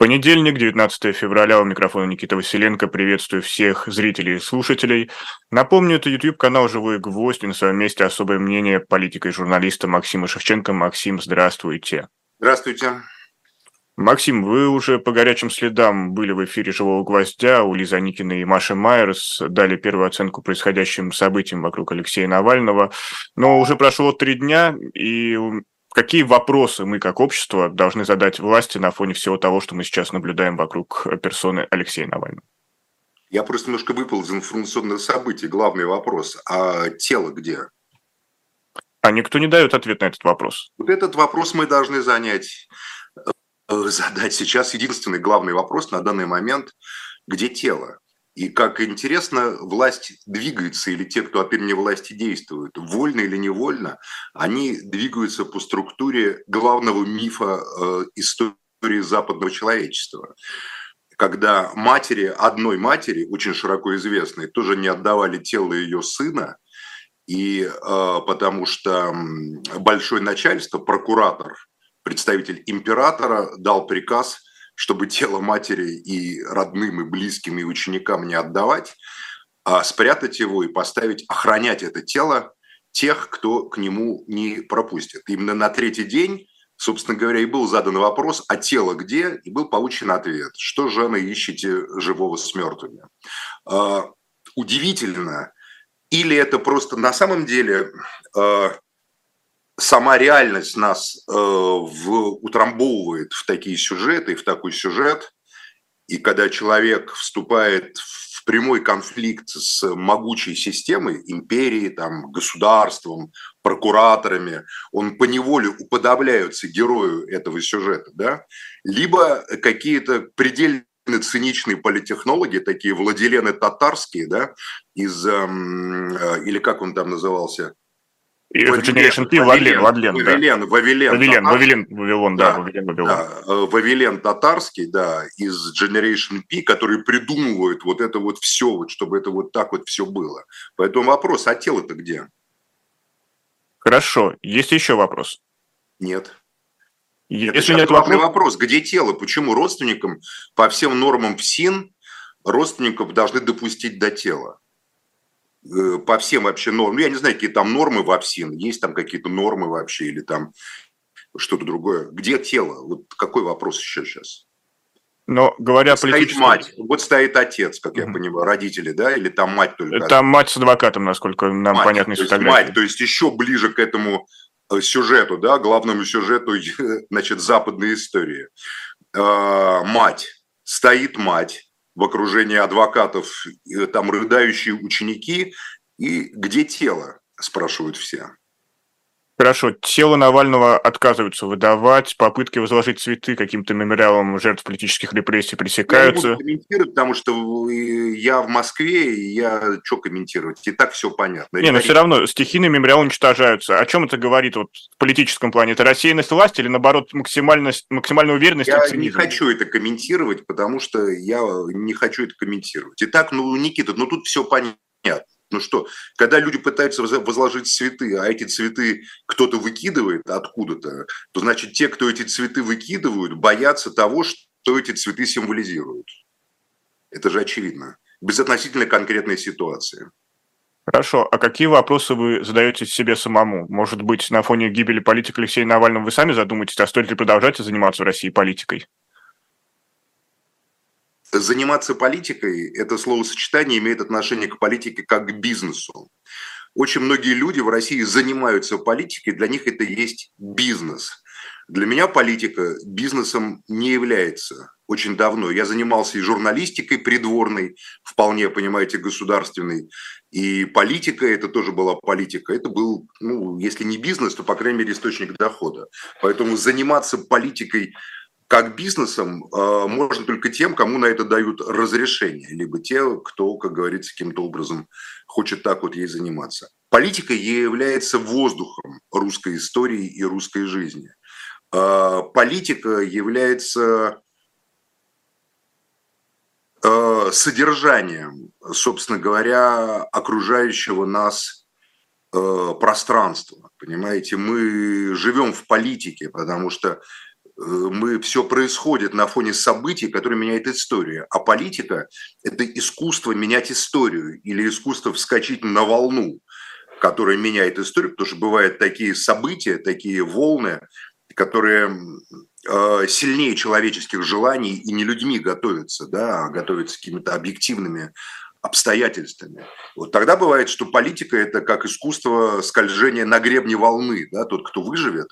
Понедельник, 19 февраля, у микрофона Никита Василенко. Приветствую всех зрителей и слушателей. Напомню, это YouTube-канал «Живой гвоздь» и на своем месте особое мнение политика и журналиста Максима Шевченко. Максим, здравствуйте. Здравствуйте. Максим, вы уже по горячим следам были в эфире «Живого гвоздя» у Лизы Аникиной и Маши Майерс, дали первую оценку происходящим событиям вокруг Алексея Навального. Но уже прошло три дня, и Какие вопросы мы как общество должны задать власти на фоне всего того, что мы сейчас наблюдаем вокруг персоны Алексея Навального? Я просто немножко выпал из информационных событий. Главный вопрос. А тело где? А никто не дает ответ на этот вопрос. Вот этот вопрос мы должны занять, э, задать сейчас. Единственный главный вопрос на данный момент – где тело? И как интересно, власть двигается, или те, кто опять не власти действуют, вольно или невольно, они двигаются по структуре главного мифа э, истории западного человечества. Когда матери, одной матери, очень широко известной, тоже не отдавали тело ее сына, и э, потому что большое начальство, прокуратор, представитель императора дал приказ – чтобы тело матери и родным, и близким, и ученикам не отдавать, а спрятать его и поставить, охранять это тело тех, кто к нему не пропустит. Именно на третий день, собственно говоря, и был задан вопрос, а тело где? И был получен ответ, что же вы ищете живого с мертвыми. А, удивительно, или это просто на самом деле а, сама реальность нас э, в, утрамбовывает в такие сюжеты, в такой сюжет, и когда человек вступает в прямой конфликт с могучей системой, империей, там, государством, прокураторами, он поневоле уподобляется герою этого сюжета, да? либо какие-то предельно циничные политехнологи, такие Владилены татарские, да, из, эм, э, или как он там назывался, и это Generation P, Вавилен, Вавилен, Вавилен, да. Вавилен, Вавилен, Вавилен, Вавилон, да, да, Вавилен, Вавилон. Да, э, Вавилен татарский, да, из Generation P, которые придумывают вот это вот все, вот, чтобы это вот так вот все было. Поэтому вопрос, а тело-то где? Хорошо. Есть еще вопрос? Нет. Если это нет вопрос... вопрос, где тело? Почему родственникам по всем нормам ФСИН родственников должны допустить до тела? Э, по всем вообще нормам. Ну, я не знаю, какие там нормы в ОФСИН, есть там какие-то нормы вообще или там что-то другое. Где тело? Вот какой вопрос еще сейчас? Но говоря вот политически... Стоит мать, вот стоит отец, как я понимаю, родители, да, или там мать только? Там мать с адвокатом, насколько нам мать, понятно из фотографии. Мать, то есть еще ближе к этому э, сюжету, да, главному сюжету, значит, западной истории. А, мать, стоит мать, в окружении адвокатов, там рыдающие ученики, и где тело, спрашивают все. Хорошо, тело Навального отказываются выдавать, попытки возложить цветы каким-то мемориалам жертв политических репрессий пресекаются. Я не буду комментировать, потому что я в Москве, и я что комментировать? И так все понятно. Не, но все равно стихийные мемориалы уничтожаются. О чем это говорит вот, в политическом плане? Это рассеянность власти или, наоборот, максимальность, максимальная уверенность Я не хочу это комментировать, потому что я не хочу это комментировать. Итак, ну, Никита, ну тут все понятно. Ну что, когда люди пытаются возложить цветы, а эти цветы кто-то выкидывает откуда-то, то значит те, кто эти цветы выкидывают, боятся того, что эти цветы символизируют. Это же очевидно. Безотносительно конкретной ситуации. Хорошо. А какие вопросы вы задаете себе самому? Может быть, на фоне гибели политика Алексея Навального вы сами задумаетесь, а стоит ли продолжать заниматься в России политикой? Заниматься политикой, это словосочетание имеет отношение к политике как к бизнесу. Очень многие люди в России занимаются политикой, для них это есть бизнес. Для меня политика бизнесом не является очень давно. Я занимался и журналистикой придворной, вполне, понимаете, государственной, и политика, это тоже была политика. Это был, ну, если не бизнес, то, по крайней мере, источник дохода. Поэтому заниматься политикой как бизнесом э, можно только тем, кому на это дают разрешение, либо те, кто, как говорится, каким-то образом хочет так вот ей заниматься. Политика является воздухом русской истории и русской жизни. Э, политика является э, содержанием, собственно говоря, окружающего нас пространства. Понимаете, мы живем в политике, потому что мы все происходит на фоне событий, которые меняют историю. А политика – это искусство менять историю или искусство вскочить на волну, которая меняет историю, потому что бывают такие события, такие волны, которые э, сильнее человеческих желаний и не людьми готовятся, да, а готовятся какими-то объективными обстоятельствами. Вот тогда бывает, что политика – это как искусство скольжения на гребне волны. Да? Тот, кто выживет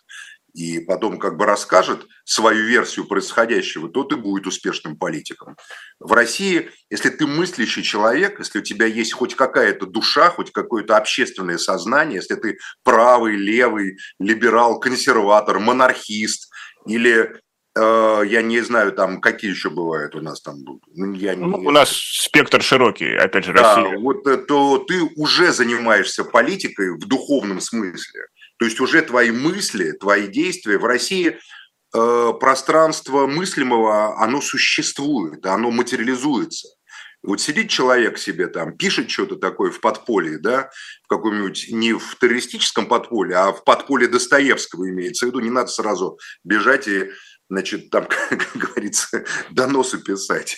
и потом как бы расскажет свою версию происходящего, тот и будет успешным политиком. В России, если ты мыслящий человек, если у тебя есть хоть какая-то душа, хоть какое-то общественное сознание, если ты правый, левый, либерал, консерватор, монархист или Э, я не знаю, там какие еще бывают у нас там. Ну, я не... ну, у нас спектр широкий, опять же, да, Россия. Вот э, то ты уже занимаешься политикой в духовном смысле. То есть уже твои мысли, твои действия в России э, пространство мыслимого, оно существует, оно материализуется. Вот сидит человек себе там, пишет что-то такое в подполье, да, в каком-нибудь, не в террористическом подполье, а в подполье Достоевского имеется в виду, не надо сразу бежать и значит, там, как говорится, доносы писать.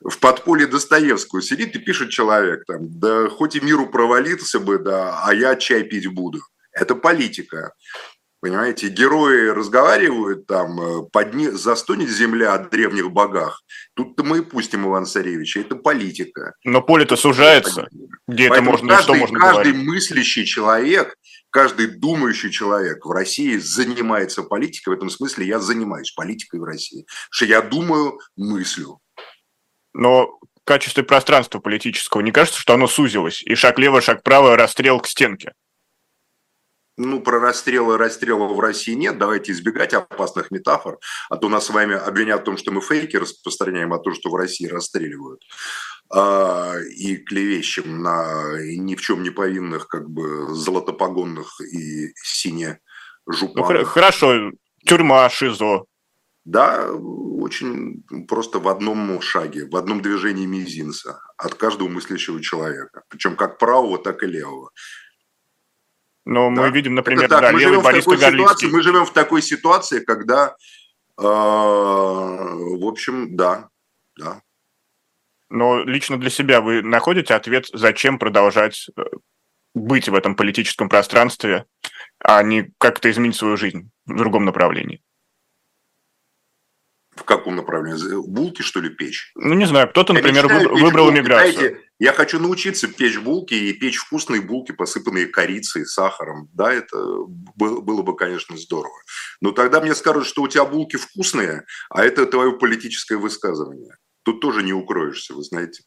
В подполье Достоевскую сидит и пишет человек, там, да хоть и миру провалился бы, да, а я чай пить буду. Это политика. Понимаете, герои разговаривают там, э, подни... застонет земля от древних богах. Тут-то мы и пустим Иван Царевича. Это политика. Но поле-то сужается. Где Поэтому это можно, каждый, что можно каждый говорить? мыслящий человек, каждый думающий человек в России занимается политикой. В этом смысле я занимаюсь политикой в России. Потому что я думаю, мыслю. Но в качестве пространства политического не кажется, что оно сузилось? И шаг лево, шаг право, расстрел к стенке? Ну, про расстрелы расстрелов в России нет, давайте избегать опасных метафор, а то нас с вами обвинят в том, что мы фейки распространяем, а то, что в России расстреливают а, и клевещем на ни в чем не повинных как бы золотопогонных и сине жупанов. Ну, хорошо, тюрьма, ШИЗО. Да, очень просто в одном шаге, в одном движении мизинца от каждого мыслящего человека. Причем как правого, так и левого. Но да. мы видим, например, так, да, мы левый Борис Кагарлицкий. Мы живем в такой ситуации, когда, э, в общем, да, да. Но лично для себя вы находите ответ, зачем продолжать э, быть в этом политическом пространстве, а не как-то изменить свою жизнь в другом направлении? В каком направлении? Булки, что ли, печь? Ну, не знаю. Кто-то, например, выбрал иммиграцию. Знаете, я хочу научиться печь булки и печь вкусные булки, посыпанные корицей, сахаром. Да, это было бы, конечно, здорово. Но тогда мне скажут, что у тебя булки вкусные, а это твое политическое высказывание. Тут тоже не укроешься, вы знаете.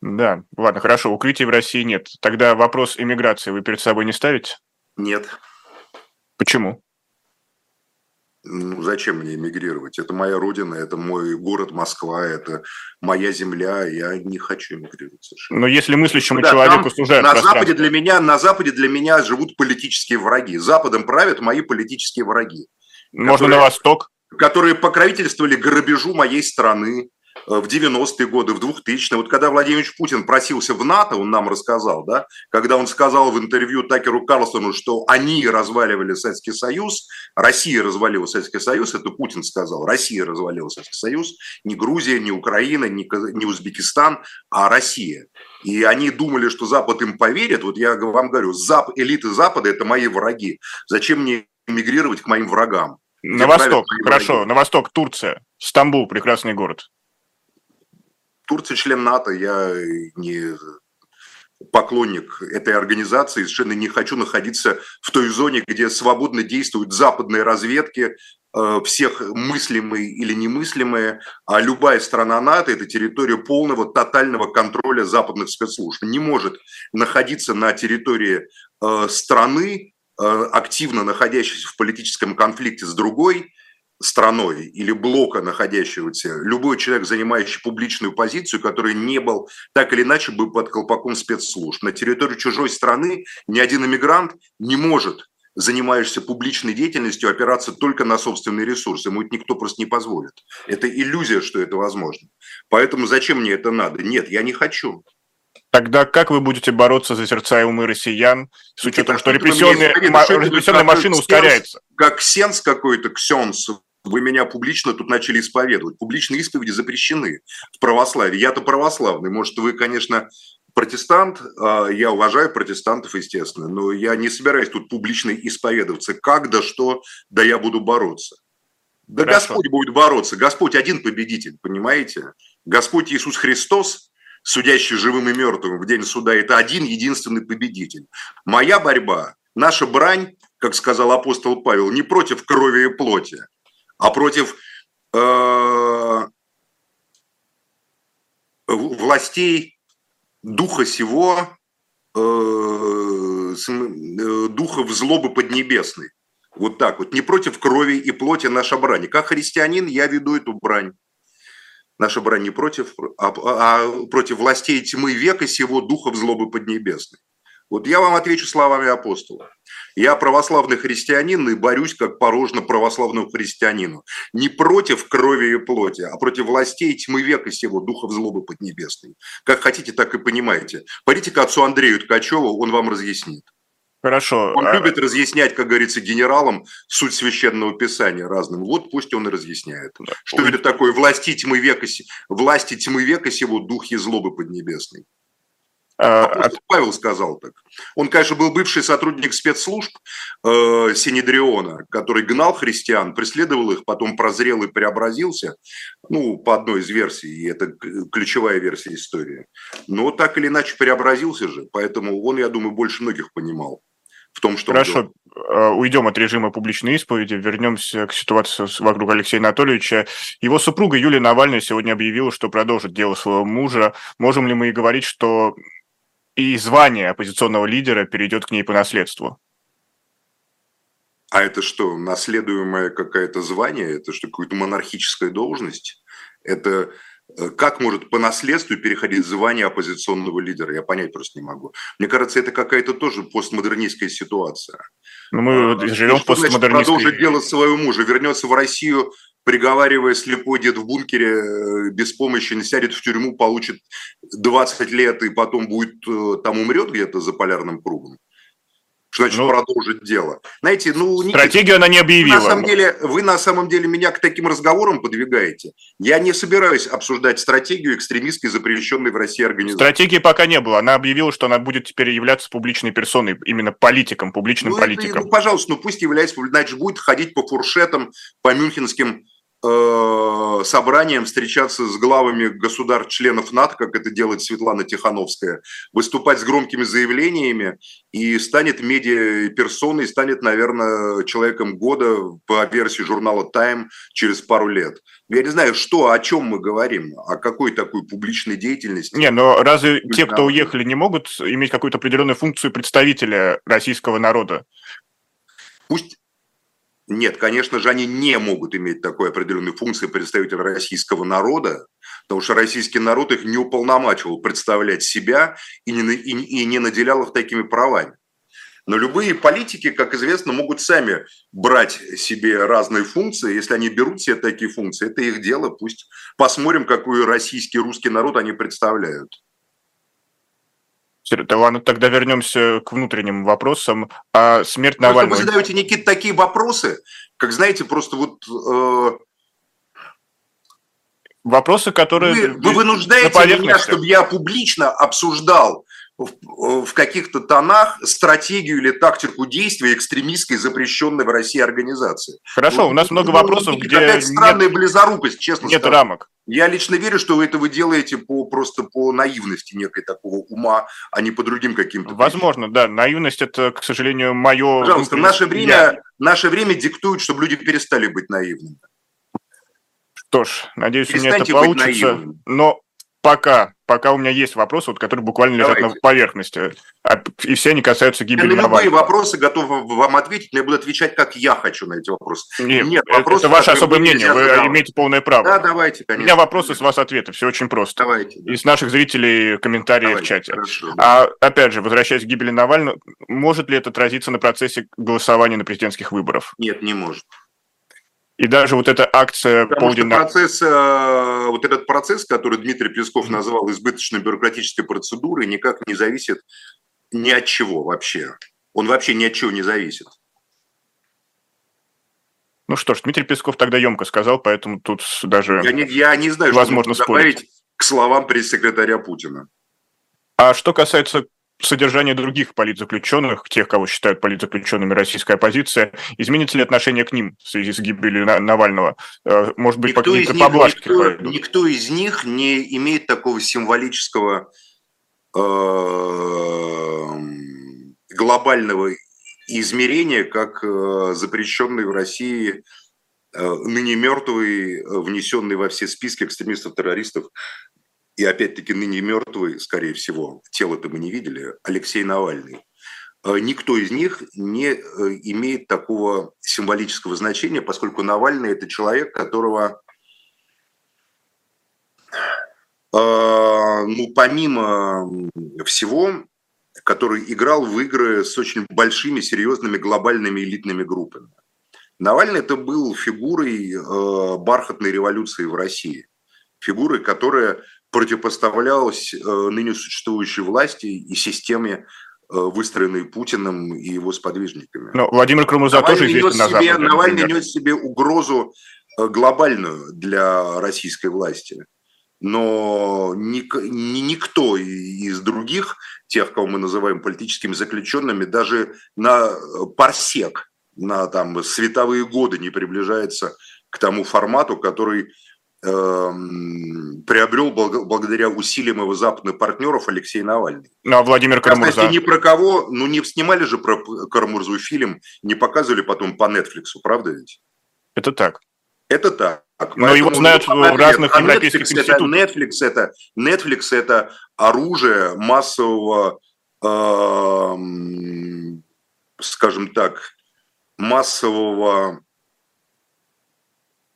Да, ладно, хорошо, укрытий в России нет. Тогда вопрос иммиграции вы перед собой не ставите? Нет. Почему? Ну, зачем мне эмигрировать? Это моя родина, это мой город Москва, это моя земля, я не хочу эмигрировать совершенно. Но если мыслящему да, человеку сужают на Западе для меня На Западе для меня живут политические враги. Западом правят мои политические враги. Можно которые, на восток? Которые покровительствовали грабежу моей страны, в 90-е годы, в 2000-е, вот когда Владимир Путин просился в НАТО, он нам рассказал, да, когда он сказал в интервью Такеру Карлсону, что они разваливали Советский Союз, Россия развалила Советский Союз, это Путин сказал, Россия развалила Советский Союз, не Грузия, не Украина, не, не Узбекистан, а Россия. И они думали, что Запад им поверит. Вот я вам говорю, Зап, элиты Запада – это мои враги. Зачем мне эмигрировать к моим врагам? На восток, хорошо, враги? на восток, Турция, Стамбул, прекрасный город. Турция член НАТО, я не поклонник этой организации, совершенно не хочу находиться в той зоне, где свободно действуют западные разведки, э, всех мыслимые или немыслимые, а любая страна НАТО – это территория полного, тотального контроля западных спецслужб. Не может находиться на территории э, страны, э, активно находящейся в политическом конфликте с другой, страной или блока находящегося, любой человек, занимающий публичную позицию, который не был так или иначе бы под колпаком спецслужб. На территории чужой страны ни один иммигрант не может занимаешься публичной деятельностью, опираться только на собственные ресурсы. Ему это никто просто не позволит. Это иллюзия, что это возможно. Поэтому зачем мне это надо? Нет, я не хочу. Тогда как вы будете бороться за сердца и умы россиян, с учетом, что репрессионная, репрессионная машина ускоряется? Как сенс какой-то, ксенс вы меня публично тут начали исповедовать. Публичные исповеди запрещены в православии. Я-то православный. Может, вы, конечно, протестант, а, я уважаю протестантов, естественно, но я не собираюсь тут публично исповедоваться. Как, да что, да я буду бороться. Да Хорошо. Господь будет бороться. Господь один победитель, понимаете? Господь Иисус Христос, судящий живым и мертвым в день суда, это один единственный победитель. Моя борьба, наша брань, как сказал апостол Павел, не против крови и плоти, а против э, властей духа сего, э, э, духа в злобы поднебесной. Вот так вот. Не против крови и плоти наша брань. Как христианин я веду эту брань. Наша брань не против, а, а против властей тьмы века сего духа в злобы поднебесной. Вот я вам отвечу словами апостола. Я православный христианин и борюсь как порожно православному христианину. Не против крови и плоти, а против властей тьмы века сего, духов злобы поднебесной. Как хотите, так и понимаете. Пойдите к отцу Андрею Ткачеву, он вам разъяснит. Хорошо. Он а... любит разъяснять, как говорится, генералам суть священного писания разным. Вот пусть он и разъясняет. Да. Что Ой. это такое власти тьмы века, власти тьмы века сего, дух злобы поднебесной. А, от... Павел сказал так. Он, конечно, был бывший сотрудник спецслужб э, Синедриона, который гнал христиан, преследовал их, потом прозрел и преобразился, ну, по одной из версий, и это ключевая версия истории. Но так или иначе преобразился же, поэтому он, я думаю, больше многих понимал в том, что... Хорошо, э, уйдем от режима публичной исповеди, вернемся к ситуации вокруг Алексея Анатольевича. Его супруга Юлия Навальная сегодня объявила, что продолжит дело своего мужа. Можем ли мы и говорить, что и звание оппозиционного лидера перейдет к ней по наследству. А это что, наследуемое какое-то звание? Это что, какая-то монархическая должность? Это как может по наследству переходить звание оппозиционного лидера? Я понять просто не могу. Мне кажется, это какая-то тоже постмодернистская ситуация. Но ну, мы а, живем в постмодернистской... Продолжит делать своего мужа, вернется в Россию, приговаривая слепой дед в бункере, э, без помощи, сядет в тюрьму, получит 20 лет и потом будет, э, там умрет где-то за полярным кругом. Что значит ну, продолжить дело? Знаете, ну... Стратегию она не объявила. на, самом деле, вы на самом деле меня к таким разговорам подвигаете. Я не собираюсь обсуждать стратегию экстремистской, запрещенной в России организации. Стратегии пока не было. Она объявила, что она будет теперь являться публичной персоной, именно политиком, публичным ну, политиком. Это, ну, пожалуйста, ну пусть является, значит, будет ходить по фуршетам, по мюнхенским Э, собранием встречаться с главами государств-членов НАТО, как это делает Светлана Тихановская, выступать с громкими заявлениями и станет медиа-персоной, станет, наверное, человеком года по версии журнала Time через пару лет. Я не знаю, что, о чем мы говорим, о какой такой публичной деятельности. Не, но разве те, кто уехали, не могут иметь какую-то определенную функцию представителя российского народа? Пусть нет, конечно же, они не могут иметь такой определенной функции представителя российского народа, потому что российский народ их не уполномачивал представлять себя и не, и, и не наделял их такими правами. Но любые политики, как известно, могут сами брать себе разные функции. Если они берут себе такие функции, это их дело. Пусть посмотрим, какой российский, русский народ они представляют. Да ладно, тогда вернемся к внутренним вопросам. А смерть просто Навального... Вы задаете, Никита, такие вопросы, как, знаете, просто вот... Э... Вопросы, которые... Вы, вы вынуждаете меня, чтобы я публично обсуждал в, в каких-то тонах стратегию или тактику действия экстремистской, запрещенной в России организации. Хорошо, вот, у нас много ну, вопросов, где... Опять странная нет, близорукость, честно Нет скажу. рамок. Я лично верю, что вы это вы делаете по, просто по наивности некой такого ума, а не по другим каким-то. Возможно, причинам. да. Наивность – это, к сожалению, мое... Пожалуйста, наше время, я... наше время диктует, чтобы люди перестали быть наивными. Что ж, надеюсь, у меня это получится. Но пока, пока у меня есть вопросы, вот, которые буквально лежат Давайте. на поверхности, а, и все они касаются гибели Я на любые вопросы готов вам ответить, но я буду отвечать, как я хочу на эти вопросы. Нет, Нет вопросы, это ваше особое мнение, вы задавать. имеете полное право. Да, давайте, конечно. У меня вопросы, с вас ответы, все очень просто. Давайте. Да. И с наших зрителей комментарии давайте, в чате. Хорошо, да. А опять же, возвращаясь к гибели Навального, может ли это отразиться на процессе голосования на президентских выборах? Нет, не может. И даже вот эта акция Потому что процесс, э, вот этот процесс, который Дмитрий Песков назвал избыточной бюрократической процедурой, никак не зависит ни от чего вообще. Он вообще ни от чего не зависит. Ну что ж, Дмитрий Песков тогда емко сказал, поэтому тут даже я не, я не знаю, возможно что добавить к словам пресс-секретаря Путина. А что касается содержания других политзаключенных, тех, кого считают политзаключенными российская оппозиция, изменится ли отношение к ним в связи с гибелью Навального? Э, может быть, никто из, них, никто, никто из них не имеет такого символического э, глобального измерения, как э, запрещенный в России ныне мертвый, внесенный во все списки экстремистов-террористов и опять-таки ныне мертвый, скорее всего, тело-то мы не видели, Алексей Навальный. Никто из них не имеет такого символического значения, поскольку Навальный – это человек, которого, ну, помимо всего, который играл в игры с очень большими, серьезными глобальными элитными группами. Навальный это был фигурой э, бархатной революции в России, фигурой, которая противопоставлялась э, ныне существующей власти и системе, э, выстроенной Путиным и его сподвижниками. Но Владимир Крумуза тоже известен на себе, Западе. Навальный нес в себе угрозу э, глобальную для российской власти но ник, ни, никто из других, тех, кого мы называем политическими заключенными, даже на парсек, на там, световые годы не приближается к тому формату, который приобрел благодаря усилиям его западных партнеров Алексей Навальный. Ну, а Владимир Карамурза? Кстати, ни про кого, ну не снимали же про Карамурзу фильм, не показывали потом по Netflix, правда ведь? Это так. Это так. Но его знают в разных а европейских Netflix институтах. Это, Netflix, это, Netflix – это оружие массового, э, скажем так, массового,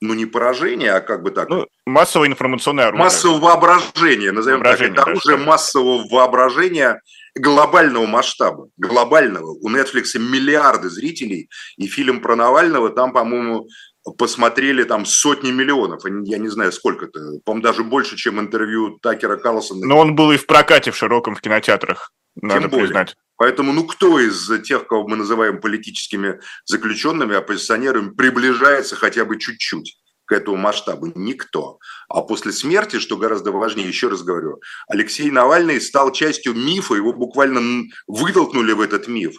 ну не поражения, а как бы так. Ну, массовое информационное оружие. Массового воображения, назовем воображение, так. Это оружие да, массового воображения глобального масштаба. Глобального. У Netflix миллиарды зрителей, и фильм про Навального там, по-моему, посмотрели там сотни миллионов, я не знаю сколько-то, по-моему, даже больше, чем интервью Такера Карлсона. Но он был и в прокате в широком в кинотеатрах, надо Тем более. признать. Поэтому, ну, кто из тех, кого мы называем политическими заключенными, оппозиционерами, приближается хотя бы чуть-чуть к этому масштабу? Никто. А после смерти, что гораздо важнее, еще раз говорю, Алексей Навальный стал частью мифа, его буквально вытолкнули в этот миф.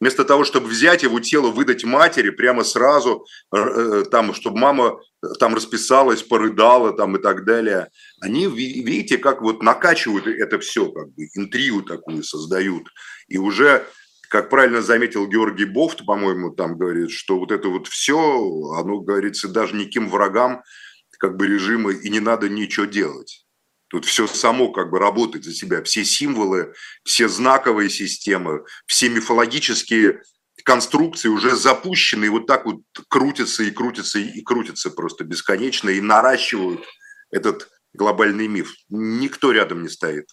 Вместо того, чтобы взять его тело, выдать матери прямо сразу, э, э, там, чтобы мама э, там расписалась, порыдала там и так далее. Они, видите, как вот накачивают это все, как бы интригу такую создают. И уже, как правильно заметил Георгий Бофт, по-моему, там говорит, что вот это вот все, оно, говорится, даже никаким врагам как бы режима и не надо ничего делать. Тут все само как бы работает за себя. Все символы, все знаковые системы, все мифологические конструкции уже запущены и вот так вот крутятся и крутятся и крутятся просто бесконечно и наращивают этот глобальный миф. Никто рядом не стоит.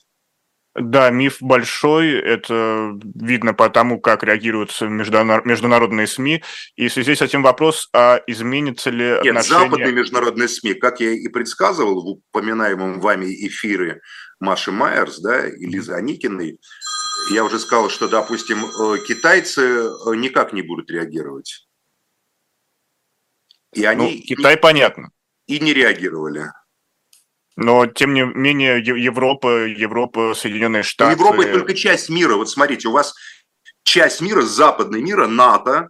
Да, миф большой, это видно по тому, как реагируют международные СМИ. И в связи с этим вопрос, а изменится ли Нет, отношение... западные международные СМИ, как я и предсказывал в упоминаемом вами эфире Маши Майерс да, и Лизы Аникиной, я уже сказал, что, допустим, э, китайцы э, никак не будут реагировать. И они ну, Китай и, понятно. И не реагировали. Но, тем не менее, Европа, Европа, Соединенные Штаты... Европа – это только часть мира. Вот смотрите, у вас часть мира, западный мира, НАТО,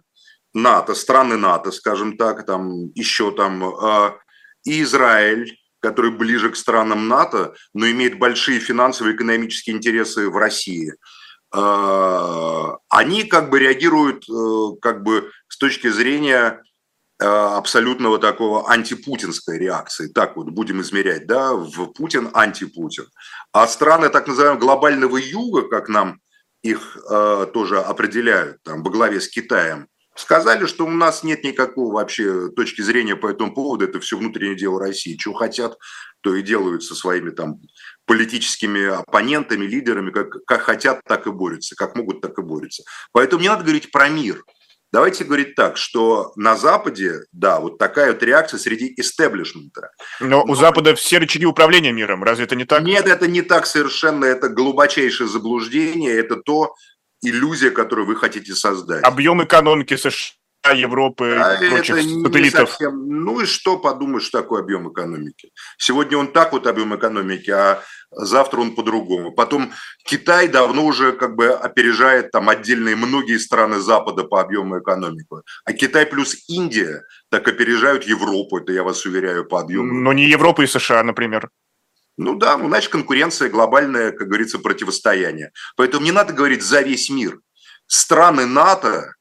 НАТО, страны НАТО, скажем так, там еще там, э, и Израиль, который ближе к странам НАТО, но имеет большие финансовые и экономические интересы в России. Э, они как бы реагируют э, как бы с точки зрения абсолютного такого антипутинской реакции. Так вот будем измерять, да, в Путин антипутин. А страны так называемого глобального юга, как нам их э, тоже определяют, там, во главе с Китаем, сказали, что у нас нет никакого вообще точки зрения по этому поводу, это все внутреннее дело России. Чего хотят, то и делают со своими там политическими оппонентами, лидерами, как, как хотят, так и борются, как могут, так и борются. Поэтому не надо говорить про мир – Давайте говорить так, что на Западе, да, вот такая вот реакция среди истеблишмента. Но, Но у Запада все рычаги управления миром, разве это не так? Нет, это не так совершенно, это глубочайшее заблуждение, это то иллюзия, которую вы хотите создать. Объем экономики США Европы, а прочих это сателлитов. совсем... Ну и что подумаешь, что такое объем экономики? Сегодня он так вот объем экономики, а завтра он по-другому. Потом Китай давно уже как бы опережает там отдельные многие страны Запада по объему экономики. А Китай плюс Индия так опережают Европу, это я вас уверяю, по объему. Но не Европа и США, например. Ну да, ну значит конкуренция, глобальное, как говорится, противостояние. Поэтому не надо говорить за весь мир. Страны НАТО,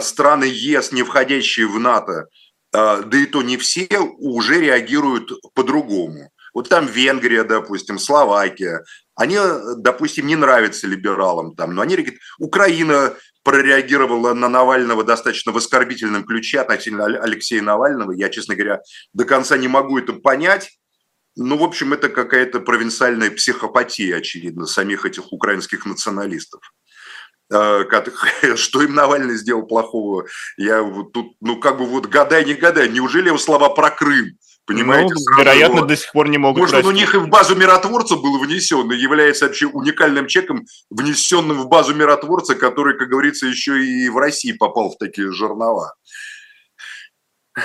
страны ЕС, не входящие в НАТО, а, да и то не все, уже реагируют по-другому. Вот там Венгрия, допустим, Словакия, они, допустим, не нравятся либералам там, но они говорят, Украина прореагировала на Навального достаточно в оскорбительном ключе относительно Алексея Навального. Я, честно говоря, до конца не могу это понять. Ну, в общем, это какая-то провинциальная психопатия, очевидно, самих этих украинских националистов. Э, что им Навальный сделал плохого? Я вот тут, ну, как бы вот гадай, не гадай. Неужели его слова про Крым? Понимаете? Ну, вероятно, его... до сих пор не могут Может, простить. у них и в базу миротворца был внесен, и является вообще уникальным чеком, внесенным в базу миротворца, который, как говорится, еще и в России попал в такие жернова.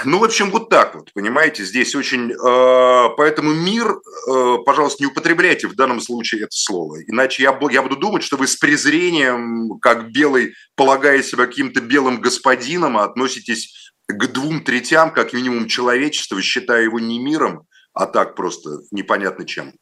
Ну, в общем, вот так вот, понимаете, здесь очень... Э, поэтому мир, э, пожалуйста, не употребляйте в данном случае это слово. Иначе я, я буду думать, что вы с презрением, как белый, полагая себя каким-то белым господином, относитесь к двум третям, как минимум, человечества, считая его не миром, а так просто непонятно чем.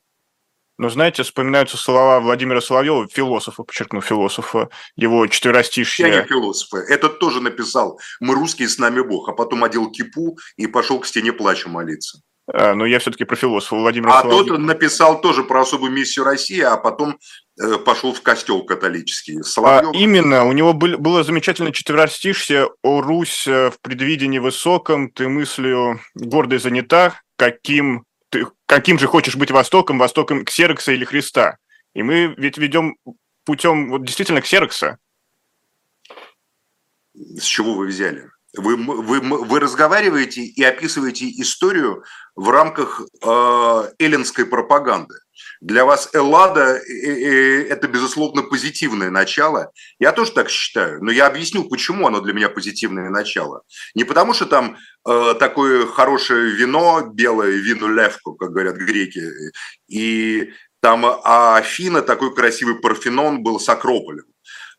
Но, знаете, вспоминаются слова Владимира Соловьева, философа, подчеркну, философа, его четверостишье. Я не философа. Этот тоже написал «Мы русские, с нами Бог», а потом одел кипу и пошел к стене плача молиться. А, но я все-таки про философа Владимира А Соловьева. тот написал тоже про особую миссию России, а потом э, пошел в костел католический. Соловьев... А именно, у него был, было замечательное четверостишье «О Русь э, в предвидении высоком, ты мыслью гордой занята, каким ты каким же хочешь быть Востоком, Востоком Ксерокса или Христа. И мы ведь ведем путем вот действительно Ксерокса. С чего вы взяли? Вы, вы, вы разговариваете и описываете историю в рамках э, эллинской пропаганды. Для вас Эллада – это, безусловно, позитивное начало. Я тоже так считаю, но я объясню, почему оно для меня позитивное начало. Не потому, что там э, такое хорошее вино, белое вино левку, как говорят греки, и там а Афина, такой красивый Парфенон был с Акрополем.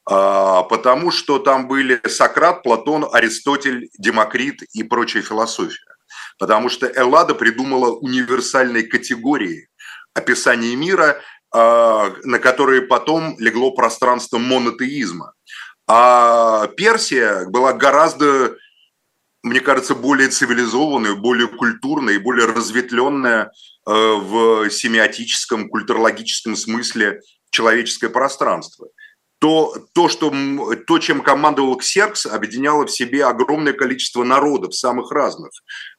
А, потому что там были Сократ, Платон, Аристотель, Демокрит и прочая философия. Потому что Эллада придумала универсальные категории, описание мира, а, на которые потом легло пространство монотеизма. А Персия была гораздо, мне кажется, более цивилизованная, более культурная и более разветвленная э, в семиотическом, культурологическом смысле человеческое пространство то, то, что, то, чем командовал Ксеркс, объединяло в себе огромное количество народов, самых разных.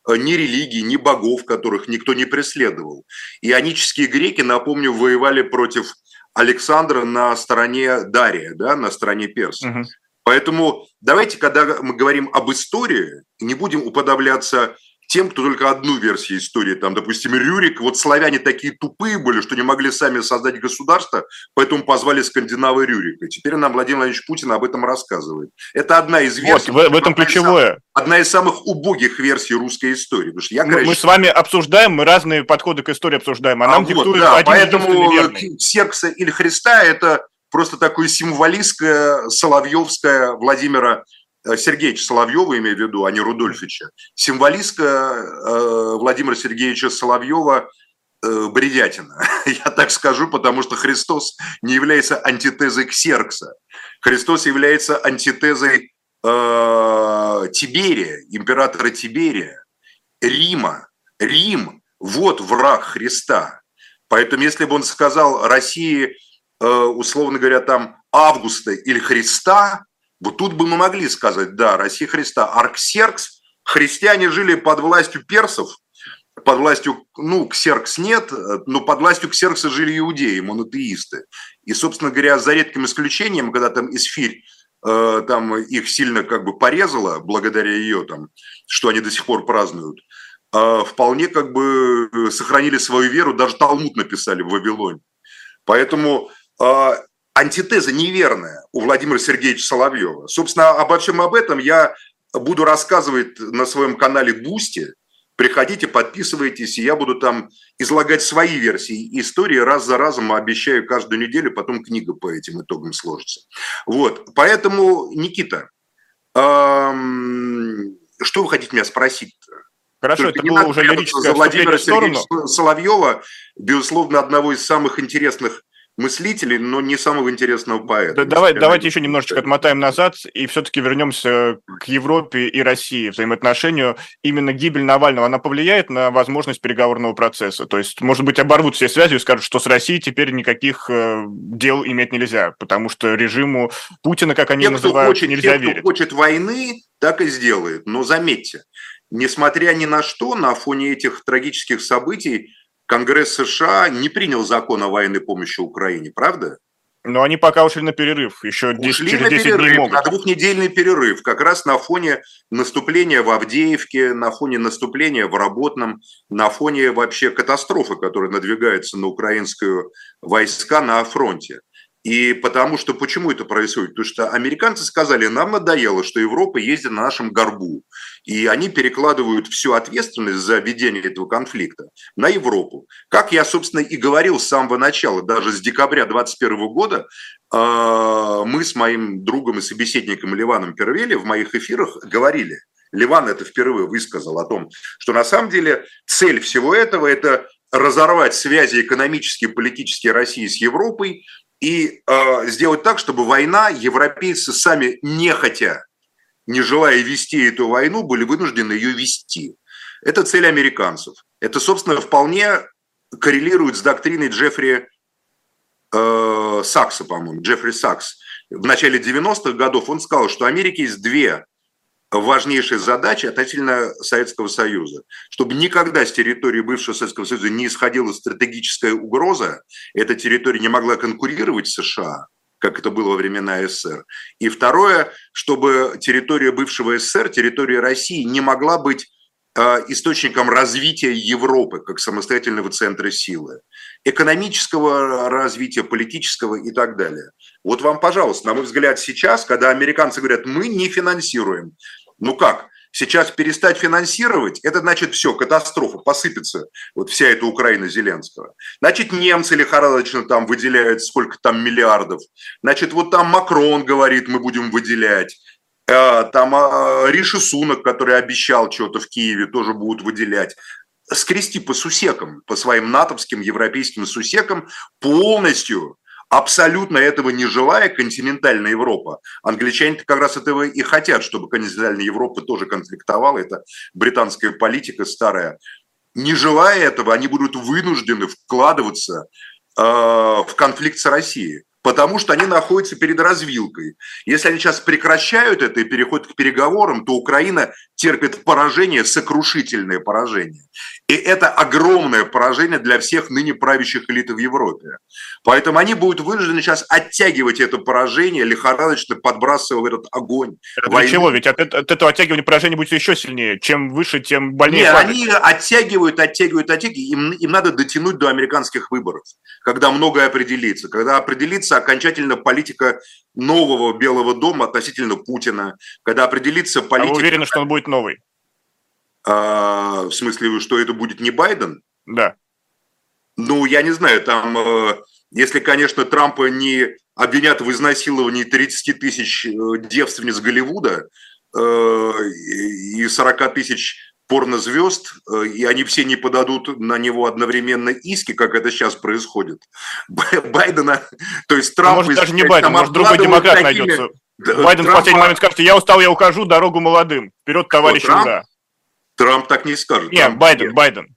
Э, ни религий, ни богов, которых никто не преследовал. Ионические греки, напомню, воевали против Александра на стороне Дария, да, на стороне персов. Угу. Поэтому давайте, когда мы говорим об истории, не будем уподобляться тем, кто только одну версию истории, там, допустим, Рюрик, вот славяне такие тупые были, что не могли сами создать государство, поэтому позвали скандинавы Рюрика. Теперь нам Владимир Владимирович Путин об этом рассказывает. Это одна из версий. Вот, в, в этом ключевое. Одна из самых убогих версий русской истории. Потому что я, мы, мы с вами обсуждаем, мы разные подходы к истории обсуждаем, а, а нам вот, диктуют да, один поэтому Серкса или Христа – это просто такое символистское, соловьевское Владимира Сергеевича Соловьева, имею в виду, а не Рудольфича, символистка э, Владимира Сергеевича Соловьева э, бредятина. Я так скажу, потому что Христос не является антитезой Ксеркса. Христос является антитезой э, Тиберия, императора Тиберия, Рима. Рим – вот враг Христа. Поэтому если бы он сказал России, э, условно говоря, там Августа или Христа, вот тут бы мы могли сказать, да, Россия Христа. Арксеркс, христиане жили под властью персов, под властью, ну, Ксеркс нет, но под властью Ксеркса жили иудеи, монотеисты. И, собственно говоря, за редким исключением, когда там Исфирь э, там их сильно как бы порезала, благодаря ее там, что они до сих пор празднуют, э, вполне как бы сохранили свою веру, даже Талмуд написали в Вавилоне. Поэтому э, антитеза неверная у Владимира Сергеевича Соловьева. Собственно, обо всем об этом я буду рассказывать на своем канале Бусти. Приходите, подписывайтесь, и я буду там излагать свои версии истории раз за разом, обещаю, каждую неделю, потом книга по этим итогам сложится. Вот, поэтому, Никита, эм, что вы хотите меня спросить? -то? Хорошо, Только это было уже лирическое за Владимира Сергеевича Соловьева, безусловно, одного из самых интересных мыслителей, но не самого интересного поэта. Да, давай, давайте еще немножечко отмотаем назад и все-таки вернемся к Европе и России, взаимоотношению. Именно гибель Навального, она повлияет на возможность переговорного процесса? То есть, может быть, оборвут все связи и скажут, что с Россией теперь никаких э, дел иметь нельзя, потому что режиму Путина, как они те, называют, хочет, нельзя те, верить. Кто хочет войны, так и сделает. Но заметьте, несмотря ни на что, на фоне этих трагических событий, Конгресс США не принял закон о военной помощи Украине, правда? Но они пока ушли на перерыв, еще 10, ушли через 10 перерыв, дней могут. На двухнедельный перерыв, как раз на фоне наступления в Авдеевке, на фоне наступления в Работном, на фоне вообще катастрофы, которая надвигается на украинскую войска на фронте. И потому что, почему это происходит? Потому что американцы сказали, нам надоело, что Европа ездит на нашем горбу. И они перекладывают всю ответственность за ведение этого конфликта на Европу. Как я, собственно, и говорил с самого начала, даже с декабря 2021 года, а, мы с моим другом и собеседником Ливаном Первели в моих эфирах говорили, Ливан это впервые высказал о том, что на самом деле цель всего этого – это разорвать связи экономические политические России с Европой, и э, сделать так, чтобы война, европейцы сами не хотя, не желая вести эту войну, были вынуждены ее вести. Это цель американцев. Это, собственно, вполне коррелирует с доктриной Джеффри э, Сакса, по-моему, Джеффри Сакс. В начале 90-х годов он сказал, что Америке есть две важнейшая задача относительно Советского Союза, чтобы никогда с территории бывшего Советского Союза не исходила стратегическая угроза, эта территория не могла конкурировать с США, как это было во времена СССР. И второе, чтобы территория бывшего СССР, территория России не могла быть источником развития Европы как самостоятельного центра силы, экономического развития, политического и так далее. Вот вам, пожалуйста, на мой взгляд, сейчас, когда американцы говорят, мы не финансируем, ну как? Сейчас перестать финансировать, это значит все, катастрофа, посыпется вот вся эта Украина Зеленского. Значит, немцы лихорадочно там выделяют сколько там миллиардов. Значит, вот там Макрон говорит, мы будем выделять. Э, там а, Риши Сунок, который обещал что-то в Киеве, тоже будут выделять. Скрести по сусекам, по своим натовским, европейским сусекам полностью абсолютно этого не желая, континентальная Европа, англичане как раз этого и хотят, чтобы континентальная Европа тоже конфликтовала, это британская политика старая. Не желая этого, они будут вынуждены вкладываться э, в конфликт с Россией потому что они находятся перед развилкой. Если они сейчас прекращают это и переходят к переговорам, то Украина терпит поражение, сокрушительное поражение. И это огромное поражение для всех ныне правящих элит в Европе. Поэтому они будут вынуждены сейчас оттягивать это поражение, лихорадочно подбрасывая в этот огонь. Это для чего? Ведь от, от этого оттягивания поражение будет еще сильнее. Чем выше, тем больнее. Нет, они оттягивают, оттягивают, оттягивают. Им, им надо дотянуть до американских выборов, когда многое определится. Когда определится окончательно политика нового Белого дома относительно Путина, когда определится политика... А вы уверены, что он будет новый? А, в смысле, что это будет не Байден? Да. Ну, я не знаю, там, э, если, конечно, Трампа не обвинят в изнасиловании 30 тысяч э, девственниц Голливуда э, и 40 тысяч порнозвезд, и они все не подадут на него одновременно иски, как это сейчас происходит. Байдена, то есть Трамп... Может, даже не Байден, может, другой демократ такими... найдется. Байден Трампа... в последний момент скажет, я устал, я ухожу, дорогу молодым. Вперед, товарищи, Трамп? Трамп так не скажет. Нет, Трамп... Байден, Байден.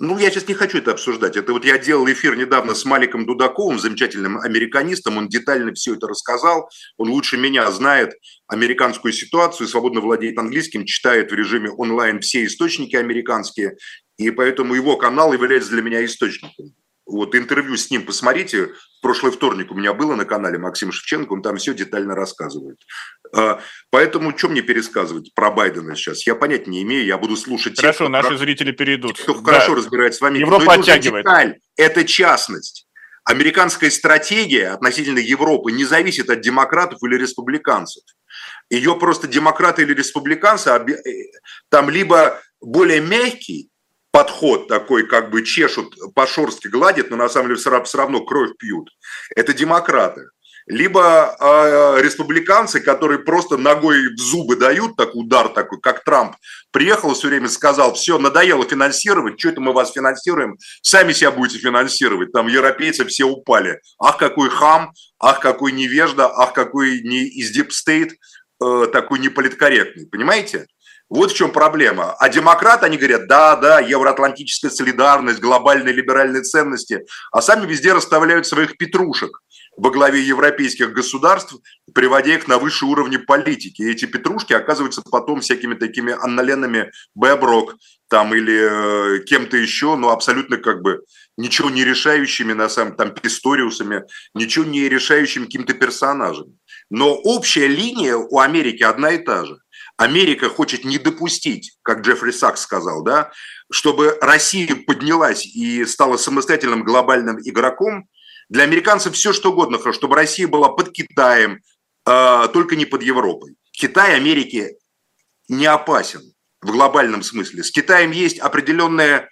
Ну, я сейчас не хочу это обсуждать. Это вот я делал эфир недавно с Маликом Дудаковым, замечательным американистом. Он детально все это рассказал. Он лучше меня знает американскую ситуацию, свободно владеет английским, читает в режиме онлайн все источники американские. И поэтому его канал является для меня источником. Вот интервью с ним посмотрите. Прошлый вторник у меня было на канале Максим Шевченко, он там все детально рассказывает. А, поэтому что мне пересказывать про Байдена сейчас? Я понять не имею, я буду слушать Хорошо, тех, наши про... зрители перейдут. Тех, кто да. хорошо разбирается с вами. Европа Но оттягивает. Деталь, это частность. Американская стратегия относительно Европы не зависит от демократов или республиканцев. Ее просто демократы или республиканцы, э, там либо более мягкий подход такой, как бы чешут, по-шорски гладят, но на самом деле все равно кровь пьют. Это демократы. Либо э, республиканцы, которые просто ногой в зубы дают такой удар такой, как Трамп приехал все время сказал, все, надоело финансировать, что это мы вас финансируем, сами себя будете финансировать, там европейцы все упали, ах какой хам, ах какой невежда, ах какой не из State, э, такой неполиткорректный, понимаете? Вот в чем проблема. А демократы, они говорят, да, да, евроатлантическая солидарность, глобальные либеральные ценности, а сами везде расставляют своих петрушек во главе европейских государств, приводя их на высшие уровни политики. И эти петрушки оказываются потом всякими такими анналенами Бэброк там или э, кем-то еще, но абсолютно как бы ничего не решающими, на самом там, писториусами, ничего не решающими каким-то персонажами. Но общая линия у Америки одна и та же. Америка хочет не допустить, как Джеффри Сакс сказал, да, чтобы Россия поднялась и стала самостоятельным глобальным игроком, для американцев все что угодно чтобы Россия была под Китаем, э, только не под Европой. Китай Америке не опасен в глобальном смысле. С Китаем есть определенная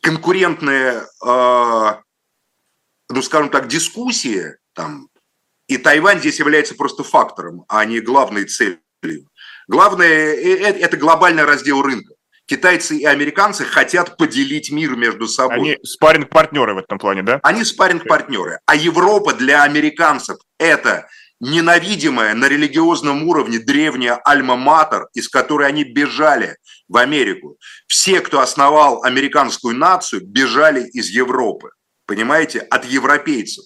конкурентная, э, ну скажем так, дискуссия, там, и Тайвань здесь является просто фактором, а не главной целью. Главное э, – это глобальный раздел рынка китайцы и американцы хотят поделить мир между собой. Они спарринг-партнеры в этом плане, да? Они спарринг-партнеры. А Европа для американцев – это ненавидимая на религиозном уровне древняя альма-матер, из которой они бежали в Америку. Все, кто основал американскую нацию, бежали из Европы, понимаете, от европейцев.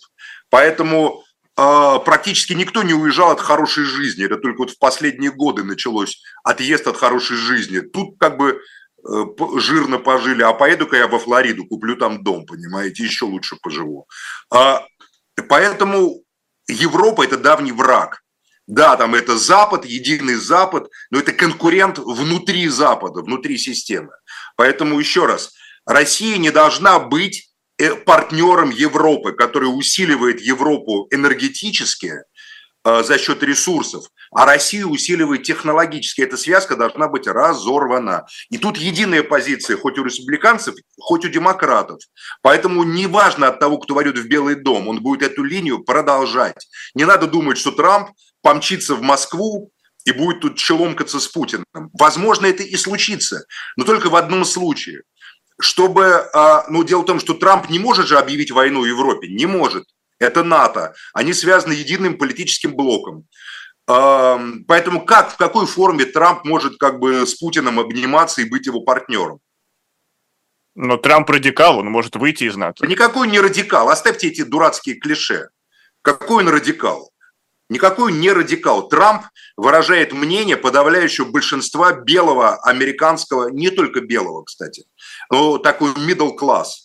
Поэтому э, практически никто не уезжал от хорошей жизни. Это только вот в последние годы началось отъезд от хорошей жизни. Тут как бы Э, жирно пожили, а поеду-ка я во Флориду, куплю там дом, понимаете, еще лучше поживу. А, поэтому Европа – это давний враг. Да, там это Запад, единый Запад, но это конкурент внутри Запада, внутри системы. Поэтому еще раз, Россия не должна быть партнером Европы, который усиливает Европу энергетически э, за счет ресурсов, а Россию усиливает технологически. Эта связка должна быть разорвана. И тут единая позиция, хоть у республиканцев, хоть у демократов. Поэтому неважно от того, кто войдет в Белый дом, он будет эту линию продолжать. Не надо думать, что Трамп помчится в Москву и будет тут челомкаться с Путиным. Возможно, это и случится, но только в одном случае. Чтобы, а, ну, дело в том, что Трамп не может же объявить войну Европе, не может. Это НАТО. Они связаны единым политическим блоком. Поэтому как, в какой форме Трамп может как бы с Путиным обниматься и быть его партнером? Но Трамп радикал, он может выйти из НАТО. Никакой не радикал. Оставьте эти дурацкие клише. Какой он радикал? Никакой не радикал. Трамп выражает мнение подавляющего большинства белого американского, не только белого, кстати, но такой middle class –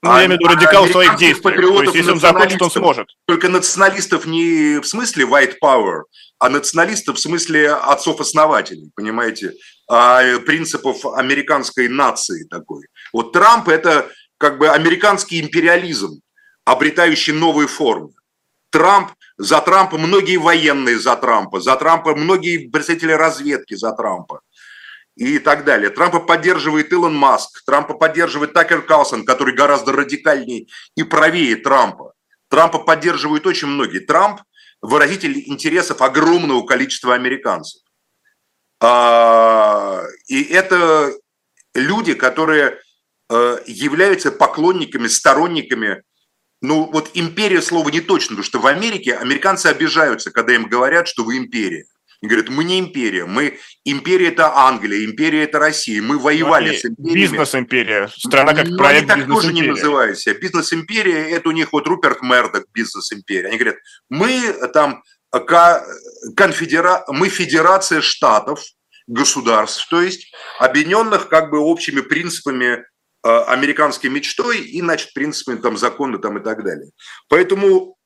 ну, а, я имею в виду радикал в своих действиях. То есть, если он захочет, он сможет. Только националистов не в смысле white power, а националистов в смысле отцов-основателей, понимаете, а принципов американской нации такой. Вот Трамп – это как бы американский империализм, обретающий новые формы. Трамп, за Трампа многие военные за Трампа, за Трампа многие представители разведки за Трампа и так далее. Трампа поддерживает Илон Маск, Трампа поддерживает Такер Карлсон, который гораздо радикальнее и правее Трампа. Трампа поддерживают очень многие. Трамп – выразитель интересов огромного количества американцев. А, и это люди, которые э, являются поклонниками, сторонниками ну, вот империя слово не точно, потому что в Америке американцы обижаются, когда им говорят, что вы империя. И говорят, мы не империя, мы империя это Англия, империя это Россия, мы воевали с империями. Бизнес-империя, страна как Но проект они так тоже не называют себя. Бизнес-империя, это у них вот Руперт Мердок бизнес-империя. Они говорят, мы там конфедера... мы федерация штатов, государств, то есть объединенных как бы общими принципами американской мечтой и, значит, принципами там закона там и так далее. Поэтому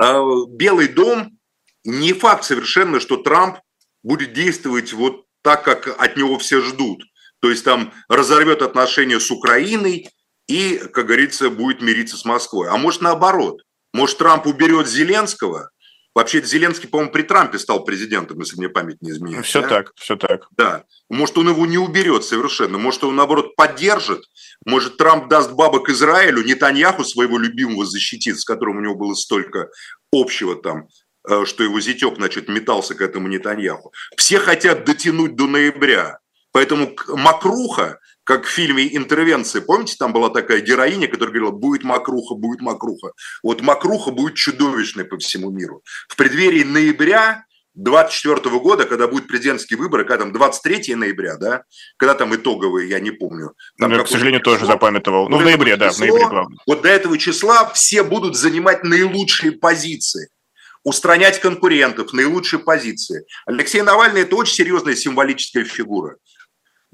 э, Белый дом не факт совершенно, что Трамп будет действовать вот так, как от него все ждут. То есть там разорвет отношения с Украиной и, как говорится, будет мириться с Москвой. А может наоборот. Может Трамп уберет Зеленского Вообще Зеленский, по-моему, при Трампе стал президентом, если мне память не изменяет. Все да? так, все так. Да. Может, он его не уберет совершенно, может, он, наоборот, поддержит, может, Трамп даст бабок Израилю, Нетаньяху своего любимого защитит, с которым у него было столько общего там, э, что его зятек, значит, метался к этому Нетаньяху. Все хотят дотянуть до ноября. Поэтому Макруха как в фильме «Интервенция», помните, там была такая героиня, которая говорила, будет макруха, будет макруха. Вот макруха будет чудовищной по всему миру. В преддверии ноября 24 года, когда будет президентские выборы, когда там 23 ноября, да, когда там итоговые, я не помню. Там ну, я, к сожалению, число, тоже запамятовал. Ну, в ноябре, да, число, в ноябре главное. Вот до этого числа все будут занимать наилучшие позиции устранять конкурентов, наилучшие позиции. Алексей Навальный – это очень серьезная символическая фигура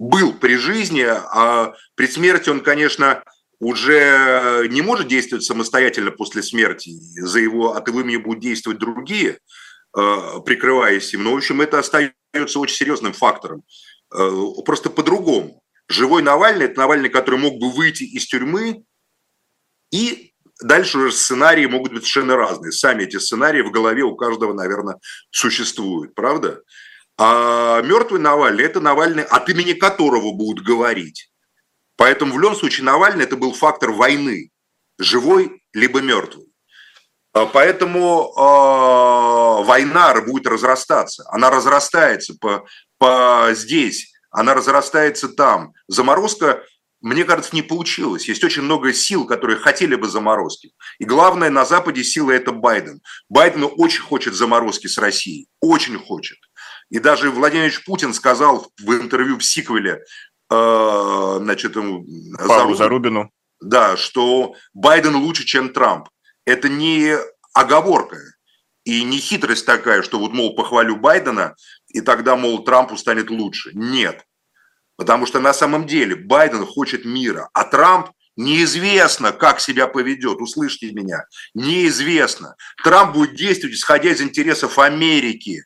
был при жизни, а при смерти он, конечно, уже не может действовать самостоятельно после смерти. За его от его имени будут действовать другие, э, прикрываясь им. Но, в общем, это остается очень серьезным фактором. Э, просто по-другому. Живой Навальный – это Навальный, который мог бы выйти из тюрьмы, и дальше уже сценарии могут быть совершенно разные. Сами эти сценарии в голове у каждого, наверное, существуют, правда? А мертвый Навальный – это Навальный, от имени которого будут говорить. Поэтому в любом случае Навальный – это был фактор войны, живой либо мертвый. А поэтому э, война будет разрастаться. Она разрастается по, по здесь, она разрастается там. Заморозка, мне кажется, не получилась. Есть очень много сил, которые хотели бы заморозки. И главное, на Западе сила – это Байден. Байден очень хочет заморозки с Россией. Очень хочет. И даже Владимир Путин сказал в интервью в сиквеле, э, значит, Зарубину, Зарубину, да, что Байден лучше, чем Трамп. Это не оговорка и не хитрость такая, что вот, мол, похвалю Байдена, и тогда, мол, Трампу станет лучше. Нет. Потому что на самом деле Байден хочет мира, а Трамп неизвестно, как себя поведет. Услышьте меня. Неизвестно. Трамп будет действовать, исходя из интересов Америки.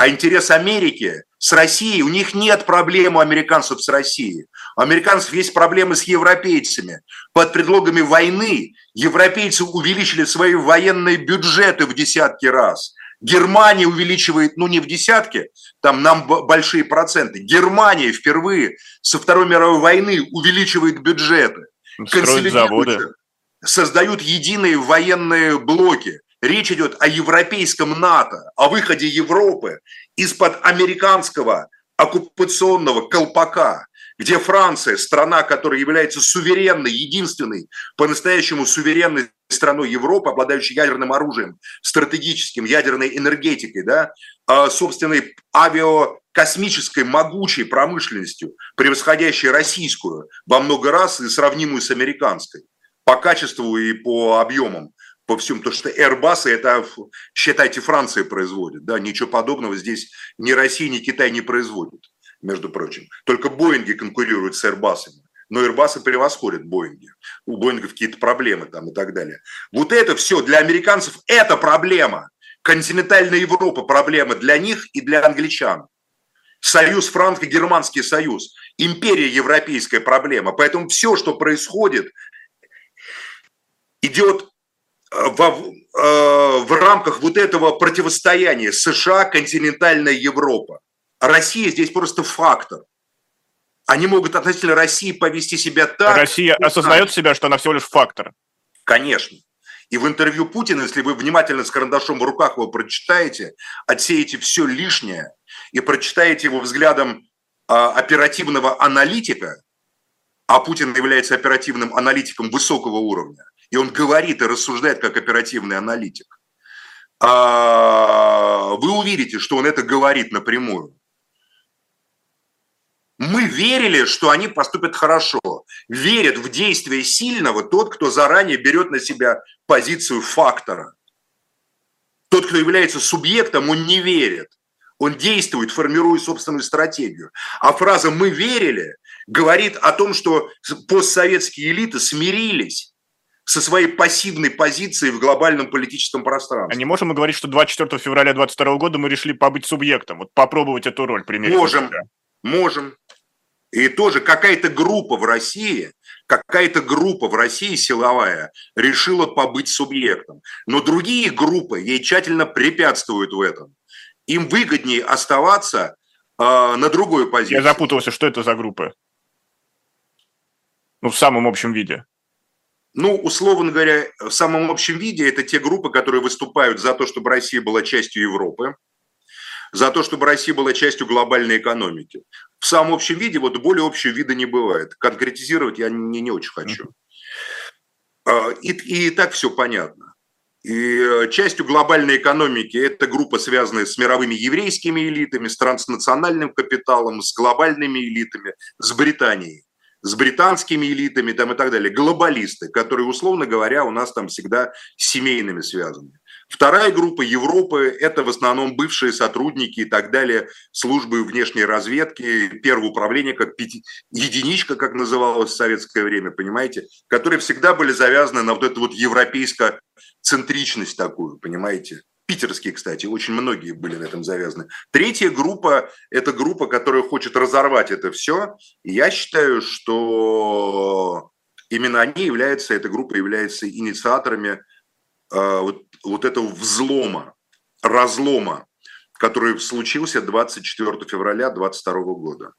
А интерес Америки с Россией, у них нет проблем у американцев с Россией. У американцев есть проблемы с европейцами. Под предлогами войны европейцы увеличили свои военные бюджеты в десятки раз. Германия увеличивает, ну не в десятки, там нам большие проценты. Германия впервые со Второй мировой войны увеличивает бюджеты. Строят заводы. Создают единые военные блоки. Речь идет о европейском НАТО, о выходе Европы из-под американского оккупационного колпака, где Франция, страна, которая является суверенной, единственной, по-настоящему суверенной страной Европы, обладающей ядерным оружием, стратегическим, ядерной энергетикой, да, а, собственной авиакосмической могучей промышленностью, превосходящей российскую во много раз и сравнимую с американской по качеству и по объемам по всему, потому что Airbus это, считайте, Франция производит, да, ничего подобного здесь ни Россия, ни Китай не производят, между прочим. Только Боинги конкурируют с Airbus. Но Airbus превосходят Боинги. У Боингов какие-то проблемы там и так далее. Вот это все для американцев это проблема. Континентальная Европа проблема для них и для англичан. Союз франко-германский союз, империя европейская проблема. Поэтому все, что происходит, идет в, э, в рамках вот этого противостояния США, континентальная Европа. Россия здесь просто фактор. Они могут относительно России повести себя так. Россия осознает себя, что она всего лишь фактор. Конечно. И в интервью Путина, если вы внимательно с карандашом в руках его прочитаете, отсеете все лишнее и прочитаете его взглядом а, оперативного аналитика, а Путин является оперативным аналитиком высокого уровня, и он говорит и рассуждает как оперативный аналитик, а, вы увидите, что он это говорит напрямую. Мы верили, что они поступят хорошо. Верит в действие сильного тот, кто заранее берет на себя позицию фактора. Тот, кто является субъектом, он не верит. Он действует, формируя собственную стратегию. А фраза «мы верили» говорит о том, что постсоветские элиты смирились со своей пассивной позицией в глобальном политическом пространстве. А не можем мы говорить, что 24 февраля 2022 года мы решили побыть субъектом, вот попробовать эту роль примерить? Можем, можем. И тоже какая-то группа в России, какая-то группа в России силовая решила побыть субъектом, но другие группы ей тщательно препятствуют в этом. Им выгоднее оставаться э, на другой позиции. Я запутался, что это за группы? Ну, в самом общем виде. Ну, условно говоря, в самом общем виде это те группы, которые выступают за то, чтобы Россия была частью Европы, за то, чтобы Россия была частью глобальной экономики. В самом общем виде, вот более общего вида не бывает. Конкретизировать я не, не очень хочу. А, и, и так все понятно. И э, частью глобальной экономики это группа, связанная с мировыми еврейскими элитами, с транснациональным капиталом, с глобальными элитами, с Британией с британскими элитами там и так далее, глобалисты, которые, условно говоря, у нас там всегда семейными связаны. Вторая группа Европы – это в основном бывшие сотрудники и так далее службы внешней разведки, первого управления, как пяти, единичка, как называлось в советское время, понимаете, которые всегда были завязаны на вот эту вот европейско-центричность такую, понимаете. Питерские, кстати, очень многие были на этом завязаны. Третья группа – это группа, которая хочет разорвать это все. И я считаю, что именно они являются, эта группа является инициаторами э, вот, вот этого взлома, разлома, который случился 24 февраля 2022 года.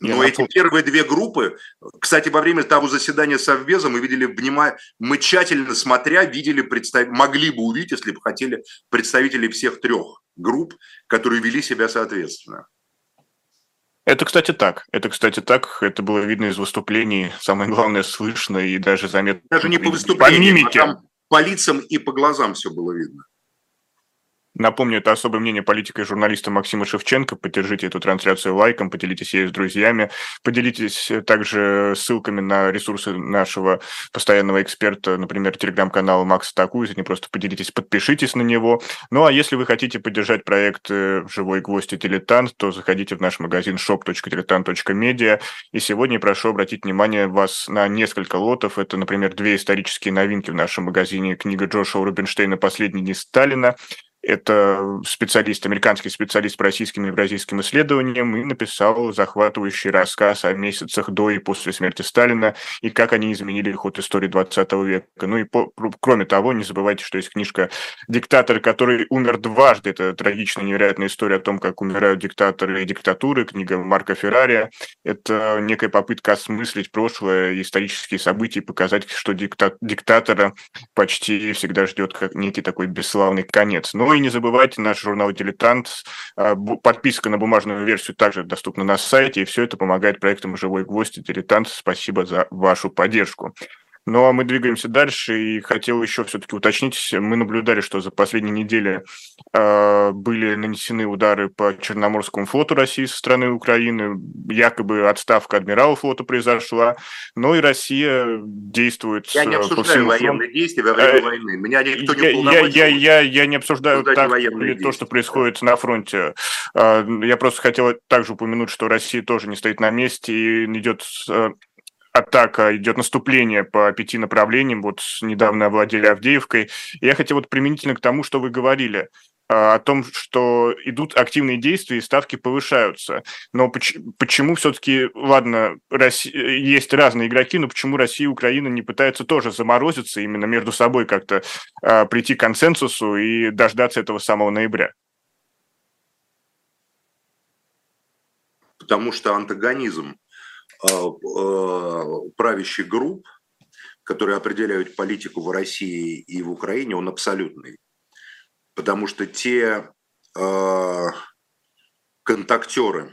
Но эти первые две группы, кстати, во время того заседания Совбеза мы видели, внимание, мы тщательно смотря, видели, представ... могли бы увидеть, если бы хотели, представителей всех трех групп, которые вели себя соответственно. Это, кстати, так. Это, кстати, так. Это было видно из выступлений. Самое главное, слышно и даже заметно. Даже не по выступлениям, по мимике. А там по лицам и по глазам все было видно. Напомню, это особое мнение политика и журналиста Максима Шевченко. Поддержите эту трансляцию лайком, поделитесь ею с друзьями. Поделитесь также ссылками на ресурсы нашего постоянного эксперта, например, телеграм-канала Макс Атакует. Не просто поделитесь, подпишитесь на него. Ну, а если вы хотите поддержать проект э, «Живой гвоздь и дилетант», то заходите в наш магазин shop.diletant.media. И сегодня прошу обратить внимание вас на несколько лотов. Это, например, две исторические новинки в нашем магазине. Книга Джошуа Рубинштейна «Последний дни Сталина», это специалист, американский специалист по российским и евразийским исследованиям, и написал захватывающий рассказ о месяцах до и после смерти Сталина и как они изменили ход истории 20 века. Ну и по, кроме того, не забывайте, что есть книжка «Диктатор, который умер дважды». Это трагичная, невероятная история о том, как умирают диктаторы и диктатуры. Книга Марка Феррария. Это некая попытка осмыслить прошлое, исторические события, показать, что дикта диктатора почти всегда ждет как некий такой бесславный конец. Ну и не забывайте, наш журнал «Дилетант», а, подписка на бумажную версию также доступна на сайте, и все это помогает проектам «Живой гвоздь» и «Дилетант». Спасибо за вашу поддержку. Ну а мы двигаемся дальше, и хотел еще все-таки уточнить, мы наблюдали, что за последние недели э, были нанесены удары по Черноморскому флоту России со стороны Украины, якобы отставка адмирала флота произошла, но и Россия действует... Я не обсуждаю всему военные действия во время э, войны, меня никто не я, я, я, я не обсуждаю так, или то, что происходит на фронте. Э, я просто хотел также упомянуть, что Россия тоже не стоит на месте и идет атака, идет наступление по пяти направлениям, вот недавно овладели Авдеевкой. Я хотел вот применительно к тому, что вы говорили, а, о том, что идут активные действия и ставки повышаются. Но почему, почему все-таки, ладно, Россия, есть разные игроки, но почему Россия и Украина не пытаются тоже заморозиться, именно между собой как-то а, прийти к консенсусу и дождаться этого самого ноября? Потому что антагонизм правящих групп, которые определяют политику в России и в Украине, он абсолютный. Потому что те э, контактеры,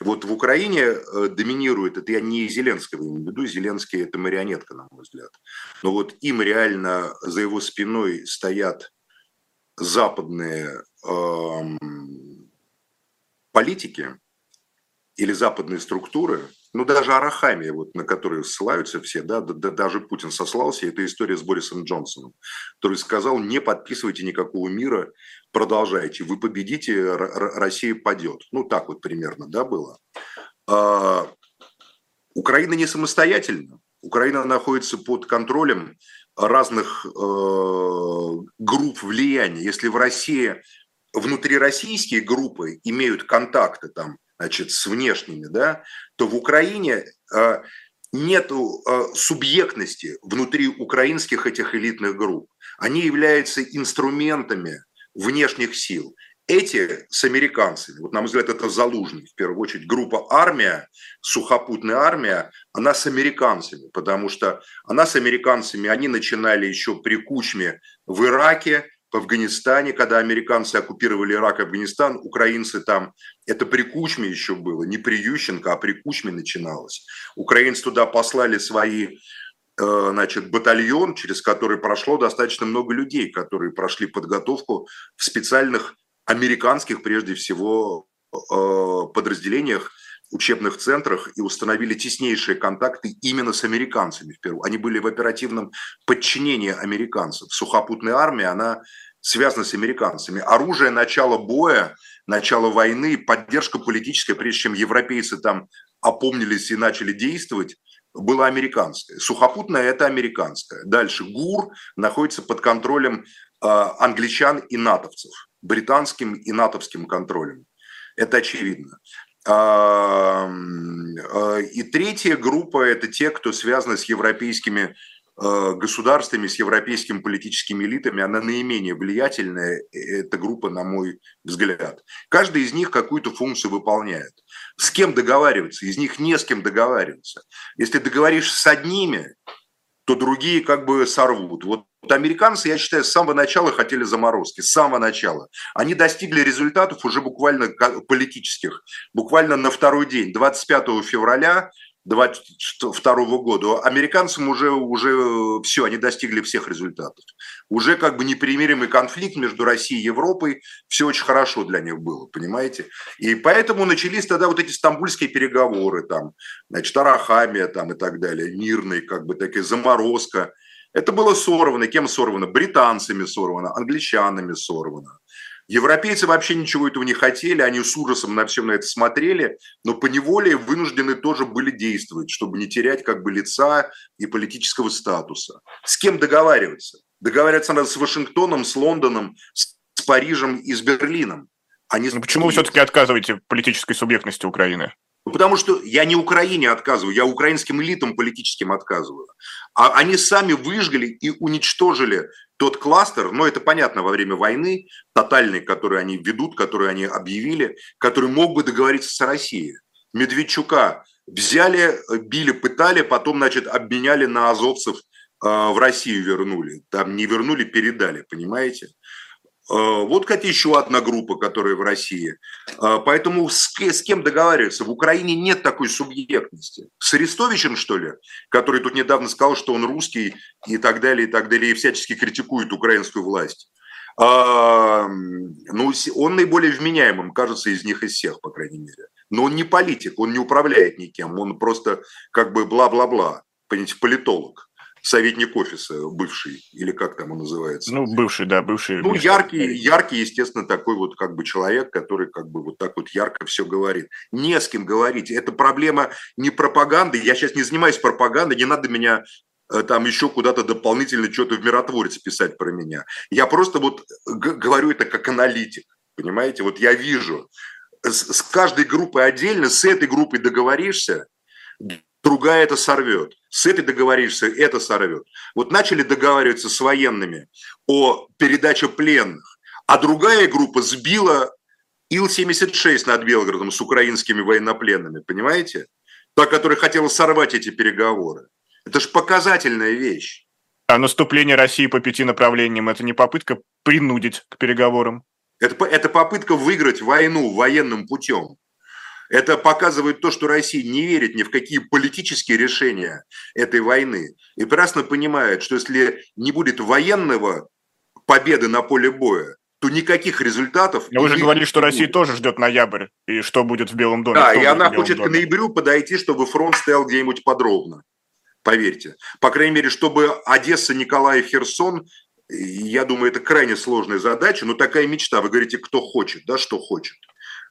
вот в Украине доминирует, это я не Зеленского имею в виду, Зеленский это марионетка, на мой взгляд, но вот им реально за его спиной стоят западные э, политики или западные структуры, ну, даже Арахамия, вот, на которую ссылаются все, да, да, да, даже Путин сослался, это история с Борисом Джонсоном, который сказал, не подписывайте никакого мира, продолжайте, вы победите, Россия падет. Ну, так вот примерно, да, было. А, Украина не самостоятельна. Украина находится под контролем разных э, групп влияния. Если в России внутрироссийские группы имеют контакты там значит, с внешними, да, то в Украине э, нет субъектности внутри украинских этих элитных групп. Они являются инструментами внешних сил эти с американцами, вот на мой взгляд, это Залужный, в первую очередь, группа армия, сухопутная армия, она с американцами, потому что она с американцами, они начинали еще при Кучме в Ираке, в Афганистане, когда американцы оккупировали Ирак и Афганистан, украинцы там, это при Кучме еще было, не при Ющенко, а при Кучме начиналось. Украинцы туда послали свои э, значит, батальон, через который прошло достаточно много людей, которые прошли подготовку в специальных американских, прежде всего, э, подразделениях, учебных центрах и установили теснейшие контакты именно с американцами в Перу. Они были в оперативном подчинении американцев. Сухопутная армия, она связана с американцами. Оружие начала боя, начало войны, поддержка политическая, прежде чем европейцы там опомнились и начали действовать, была американская. Сухопутная – это американская. Дальше ГУР находится под контролем э, англичан и натовцев британским и натовским контролем. Это очевидно. А, и третья группа – это те, кто связаны с европейскими а, государствами, с европейскими политическими элитами. Она наименее влиятельная, эта группа, на мой взгляд. Каждый из них какую-то функцию выполняет. С кем договариваться? Из них не с кем договариваться. Если договоришься с одними, то другие как бы сорвут. Вот вот американцы, я считаю, с самого начала хотели заморозки, с самого начала. Они достигли результатов уже буквально политических, буквально на второй день, 25 февраля 2022 года. Американцам уже, уже все, они достигли всех результатов. Уже как бы непримиримый конфликт между Россией и Европой, все очень хорошо для них было, понимаете? И поэтому начались тогда вот эти стамбульские переговоры, там, значит, Арахамия там и так далее, мирные, как бы такая заморозка – это было сорвано. Кем сорвано? Британцами сорвано, англичанами сорвано. Европейцы вообще ничего этого не хотели, они с ужасом на всем на это смотрели, но по неволе вынуждены тоже были действовать, чтобы не терять как бы лица и политического статуса. С кем договариваться? Договариваться надо с Вашингтоном, с Лондоном, с Парижем и с Берлином. Они но почему вы все-таки отказываете в политической субъектности Украины? Ну, потому что я не Украине отказываю, я украинским элитам политическим отказываю. А они сами выжгли и уничтожили тот кластер, но это понятно во время войны, тотальный, который они ведут, который они объявили, который мог бы договориться с Россией. Медведчука взяли, били, пытали, потом, значит, обменяли на азовцев, э, в Россию вернули. Там не вернули, передали, понимаете? Э, вот, кстати, еще одна группа, которая в России. Э, поэтому с, кем договариваться? В Украине нет такой субъектности. С Арестовичем, что ли, который тут недавно сказал, что он русский и так далее, и так далее, и всячески критикует украинскую власть. А, ну, он наиболее вменяемым, кажется, из них из всех, по крайней мере. Но он не политик, он не управляет никем, он просто как бы бла-бла-бла, политолог советник офиса бывший, или как там он называется. Ну, бывший, да, бывший. Ну, яркий, яркий, естественно, такой вот как бы человек, который как бы вот так вот ярко все говорит. Не с кем говорить. Это проблема не пропаганды. Я сейчас не занимаюсь пропагандой, не надо меня э, там еще куда-то дополнительно что-то в миротворец писать про меня. Я просто вот говорю это как аналитик, понимаете? Вот я вижу, с, с каждой группой отдельно, с этой группой договоришься, другая это сорвет. С этой договоришься, это сорвет. Вот начали договариваться с военными о передаче пленных, а другая группа сбила Ил-76 над Белгородом с украинскими военнопленными, понимаете? Та, которая хотела сорвать эти переговоры. Это же показательная вещь. А наступление России по пяти направлениям – это не попытка принудить к переговорам? Это, это попытка выиграть войну военным путем. Это показывает то, что Россия не верит ни в какие политические решения этой войны и прекрасно понимает, что если не будет военного победы на поле боя, то никаких результатов... Но вы же говорили, что Россия тоже ждет ноябрь, и что будет в Белом доме. Да, и она хочет доме? к ноябрю подойти, чтобы фронт стоял где-нибудь подробно, поверьте. По крайней мере, чтобы Одесса, Николаев, Херсон, я думаю, это крайне сложная задача, но такая мечта. Вы говорите, кто хочет, да, что хочет.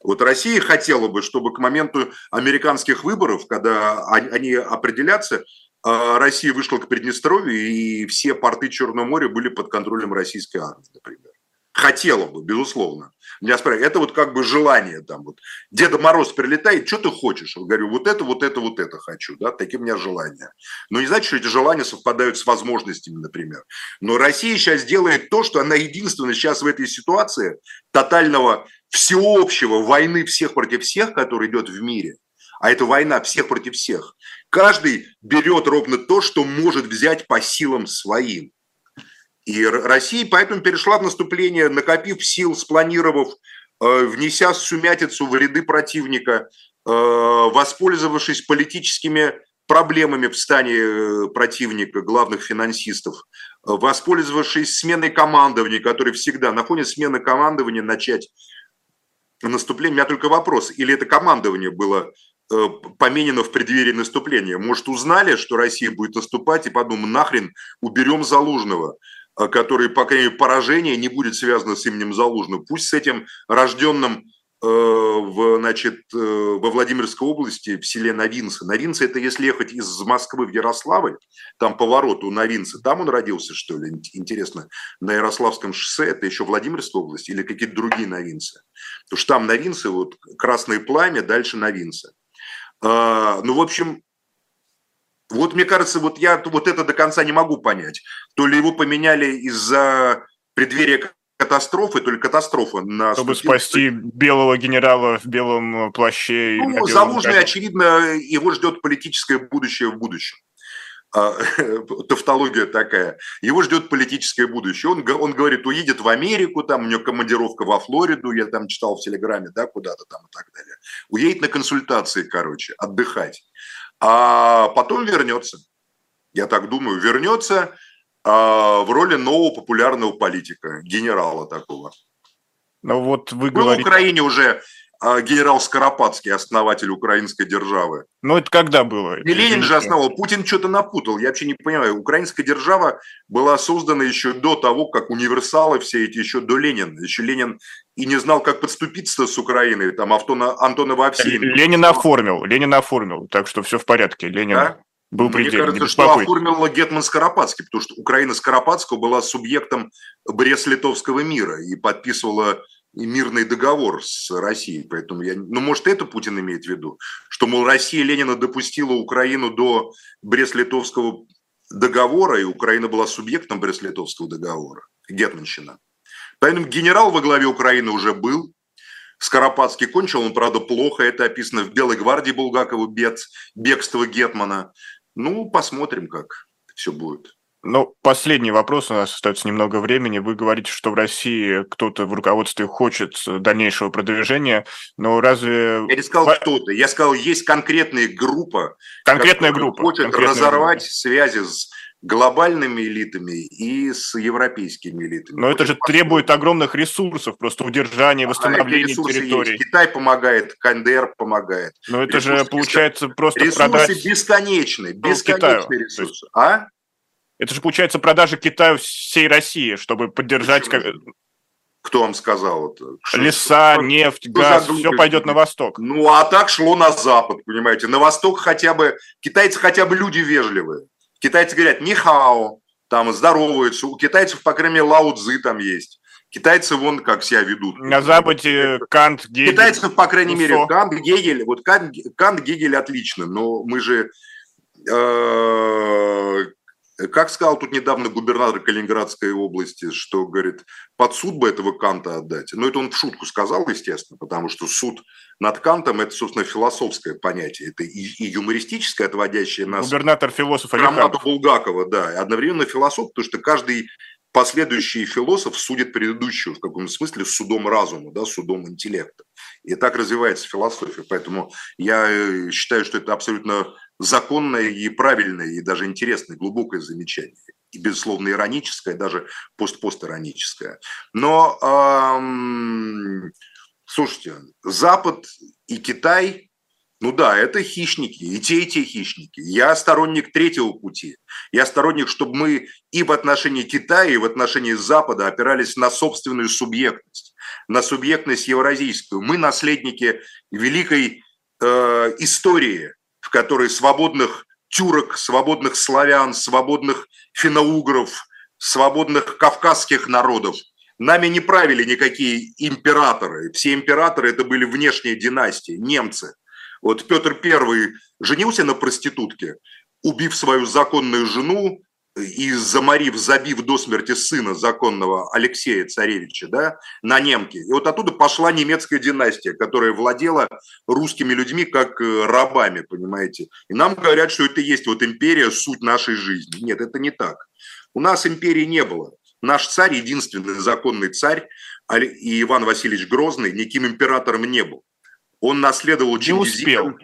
Вот Россия хотела бы, чтобы к моменту американских выборов, когда они определятся, а, Россия вышла к Приднестровью, и все порты Черного моря были под контролем российской армии, например. Хотела бы, безусловно. Меня спрашивают, это вот как бы желание там вот. Деда Мороз прилетает, что ты хочешь? Я говорю, вот это, вот это, вот это хочу, да, такие у меня желания. Но не значит, что эти желания совпадают с возможностями, например. Но Россия сейчас делает то, что она единственная сейчас в этой ситуации тотального всеобщего войны всех против всех, которая идет в мире, а это война всех против всех, каждый берет ровно то, что может взять по силам своим. И Россия поэтому перешла в наступление, накопив сил, спланировав, э, внеся сумятицу в ряды противника, э, воспользовавшись политическими проблемами в стане э, противника, главных финансистов, воспользовавшись сменой командования, который всегда на фоне смены командования начать наступление. У меня только вопрос, или это командование было поменено в преддверии наступления? Может, узнали, что Россия будет наступать, и подумали, нахрен уберем Залужного? А, который, по крайней мере, поражение не будет связано с именем Залужного. Пусть с этим рожденным э, в, значит, э, во Владимирской области, в селе Новинцы. Новинцы – это если ехать из Москвы в Ярославль, там поворот у Новинцы, там он родился, что ли, интересно, на Ярославском шоссе, это еще Владимирская область или какие-то другие Новинцы? Потому что там Новинцы, вот Красное Пламя, дальше Новинцы. А, ну, в общем, вот мне кажется, вот я вот это до конца не могу понять. То ли его поменяли из-за преддверия катастрофы, то ли катастрофа на... Чтобы спасти белого генерала в белом плаще. Ну, Залужный, очевидно, его ждет политическое будущее в будущем. А, тавтология такая. Его ждет политическое будущее. Он, он говорит, уедет в Америку, там у него командировка во Флориду, я там читал в Телеграме, да, куда-то там и так далее. Уедет на консультации, короче, отдыхать а потом вернется. Я так думаю, вернется а, в роли нового популярного политика, генерала такого. Ну вот вы Был говорите... в Украине уже а, генерал Скоропадский, основатель украинской державы. Ну это когда было? Не Ленин же основал, Путин что-то напутал, я вообще не понимаю. Украинская держава была создана еще до того, как универсалы все эти, еще до Ленина. Еще Ленин и не знал, как подступиться с Украиной, там Антона, Антона Вовсеенко. Ленин оформил, Ленин оформил, так что все в порядке. Ленин да? был Мне кажется, что оформил Гетман Скоропадский, потому что Украина Скоропадского была субъектом Брест-Литовского мира и подписывала мирный договор с Россией. Поэтому я... Ну, может, это Путин имеет в виду? Что, мол, Россия Ленина допустила Украину до Брест-Литовского договора, и Украина была субъектом Брест-Литовского договора. Гетманщина. Поэтому генерал во главе Украины уже был, Скоропадский кончил, он, правда, плохо, это описано в Белой гвардии Булгакова, бед, бегство Гетмана. Ну, посмотрим, как все будет. Ну, последний вопрос, у нас остается немного времени. Вы говорите, что в России кто-то в руководстве хочет дальнейшего продвижения, но разве... Я не сказал кто-то, я сказал, есть конкретная группа, конкретная группа хочет конкретная разорвать группа. связи с глобальными элитами и с европейскими элитами. Но это же требует огромных ресурсов, просто удержания, восстановления а территории. Есть. Китай помогает, КНДР помогает. Но это ресурсы же получается бескон... просто ресурсы продать... бесконечные, бесконечные ресурсы. Есть... А? Это же получается продажа Китаю всей России, чтобы поддержать... Почему? Кто вам сказал это? Что, Леса, что, нефть, что газ, все пойдет на восток. Ну, а так шло на запад, понимаете. На восток хотя бы, китайцы хотя бы люди вежливые. Китайцы говорят «нихао», там здороваются. У китайцев, по крайней мере, лао цзы там есть. Китайцы вон как себя ведут. На Западе Кант, Гегель. Китайцев, по крайней Руссо. мере, Кант, Гегель. Вот Кант, Кант, Гегель отлично, но мы же... Э, как сказал тут недавно губернатор Калининградской области, что, говорит, под суд бы этого Канта отдать. Но это он в шутку сказал, естественно, потому что суд над Кантом – это, собственно, философское понятие. Это и, и юмористическое, отводящее нас... Губернатор философ Громату Булгакова, да. И одновременно философ, потому что каждый последующий философ судит предыдущего в каком-то смысле судом разума, да, судом интеллекта. И так развивается философия. Поэтому я э, считаю, что это абсолютно законное и правильное, и даже интересное, глубокое замечание. И, безусловно, ироническое, даже пост-постироническое. Но эм, Слушайте, Запад и Китай, ну да, это хищники, и те, и те хищники. Я сторонник третьего пути. Я сторонник, чтобы мы и в отношении Китая, и в отношении Запада опирались на собственную субъектность, на субъектность евразийскую. Мы наследники великой э, истории, в которой свободных тюрок, свободных славян, свободных финоугров, свободных кавказских народов Нами не правили никакие императоры. Все императоры это были внешние династии, немцы. Вот Петр I женился на проститутке, убив свою законную жену, и заморив, забив до смерти сына законного Алексея Царевича, да, на немке. И вот оттуда пошла немецкая династия, которая владела русскими людьми как э, рабами, понимаете. И нам говорят, что это есть вот империя, суть нашей жизни. Нет, это не так. У нас империи не было. Наш царь, единственный законный царь, и Иван Васильевич Грозный, никаким императором не был. Он наследовал Чингисхана.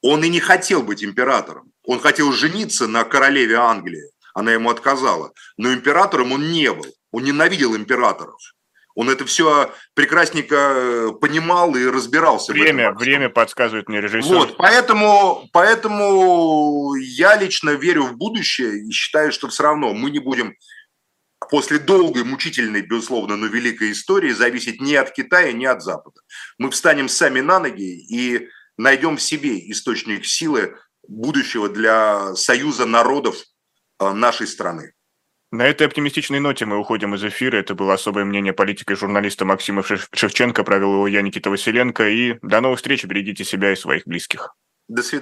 Он и не хотел быть императором. Он хотел жениться на королеве Англии она ему отказала. Но императором он не был, он ненавидел императоров. Он это все прекрасненько э, понимал и разбирался. Время, время подсказывает мне режиссер. Вот, поэтому, поэтому я лично верю в будущее и считаю, что все равно мы не будем после долгой, мучительной, безусловно, но великой истории зависеть ни от Китая, ни от Запада. Мы встанем сами на ноги и найдем в себе источник силы будущего для союза народов Э, нашей страны. На этой оптимистичной ноте мы уходим из эфира. Это было особое мнение политика и журналиста Максима Шевченко. Провел его я, Никита Василенко. И до новых встреч. Берегите себя и своих близких. До свидания.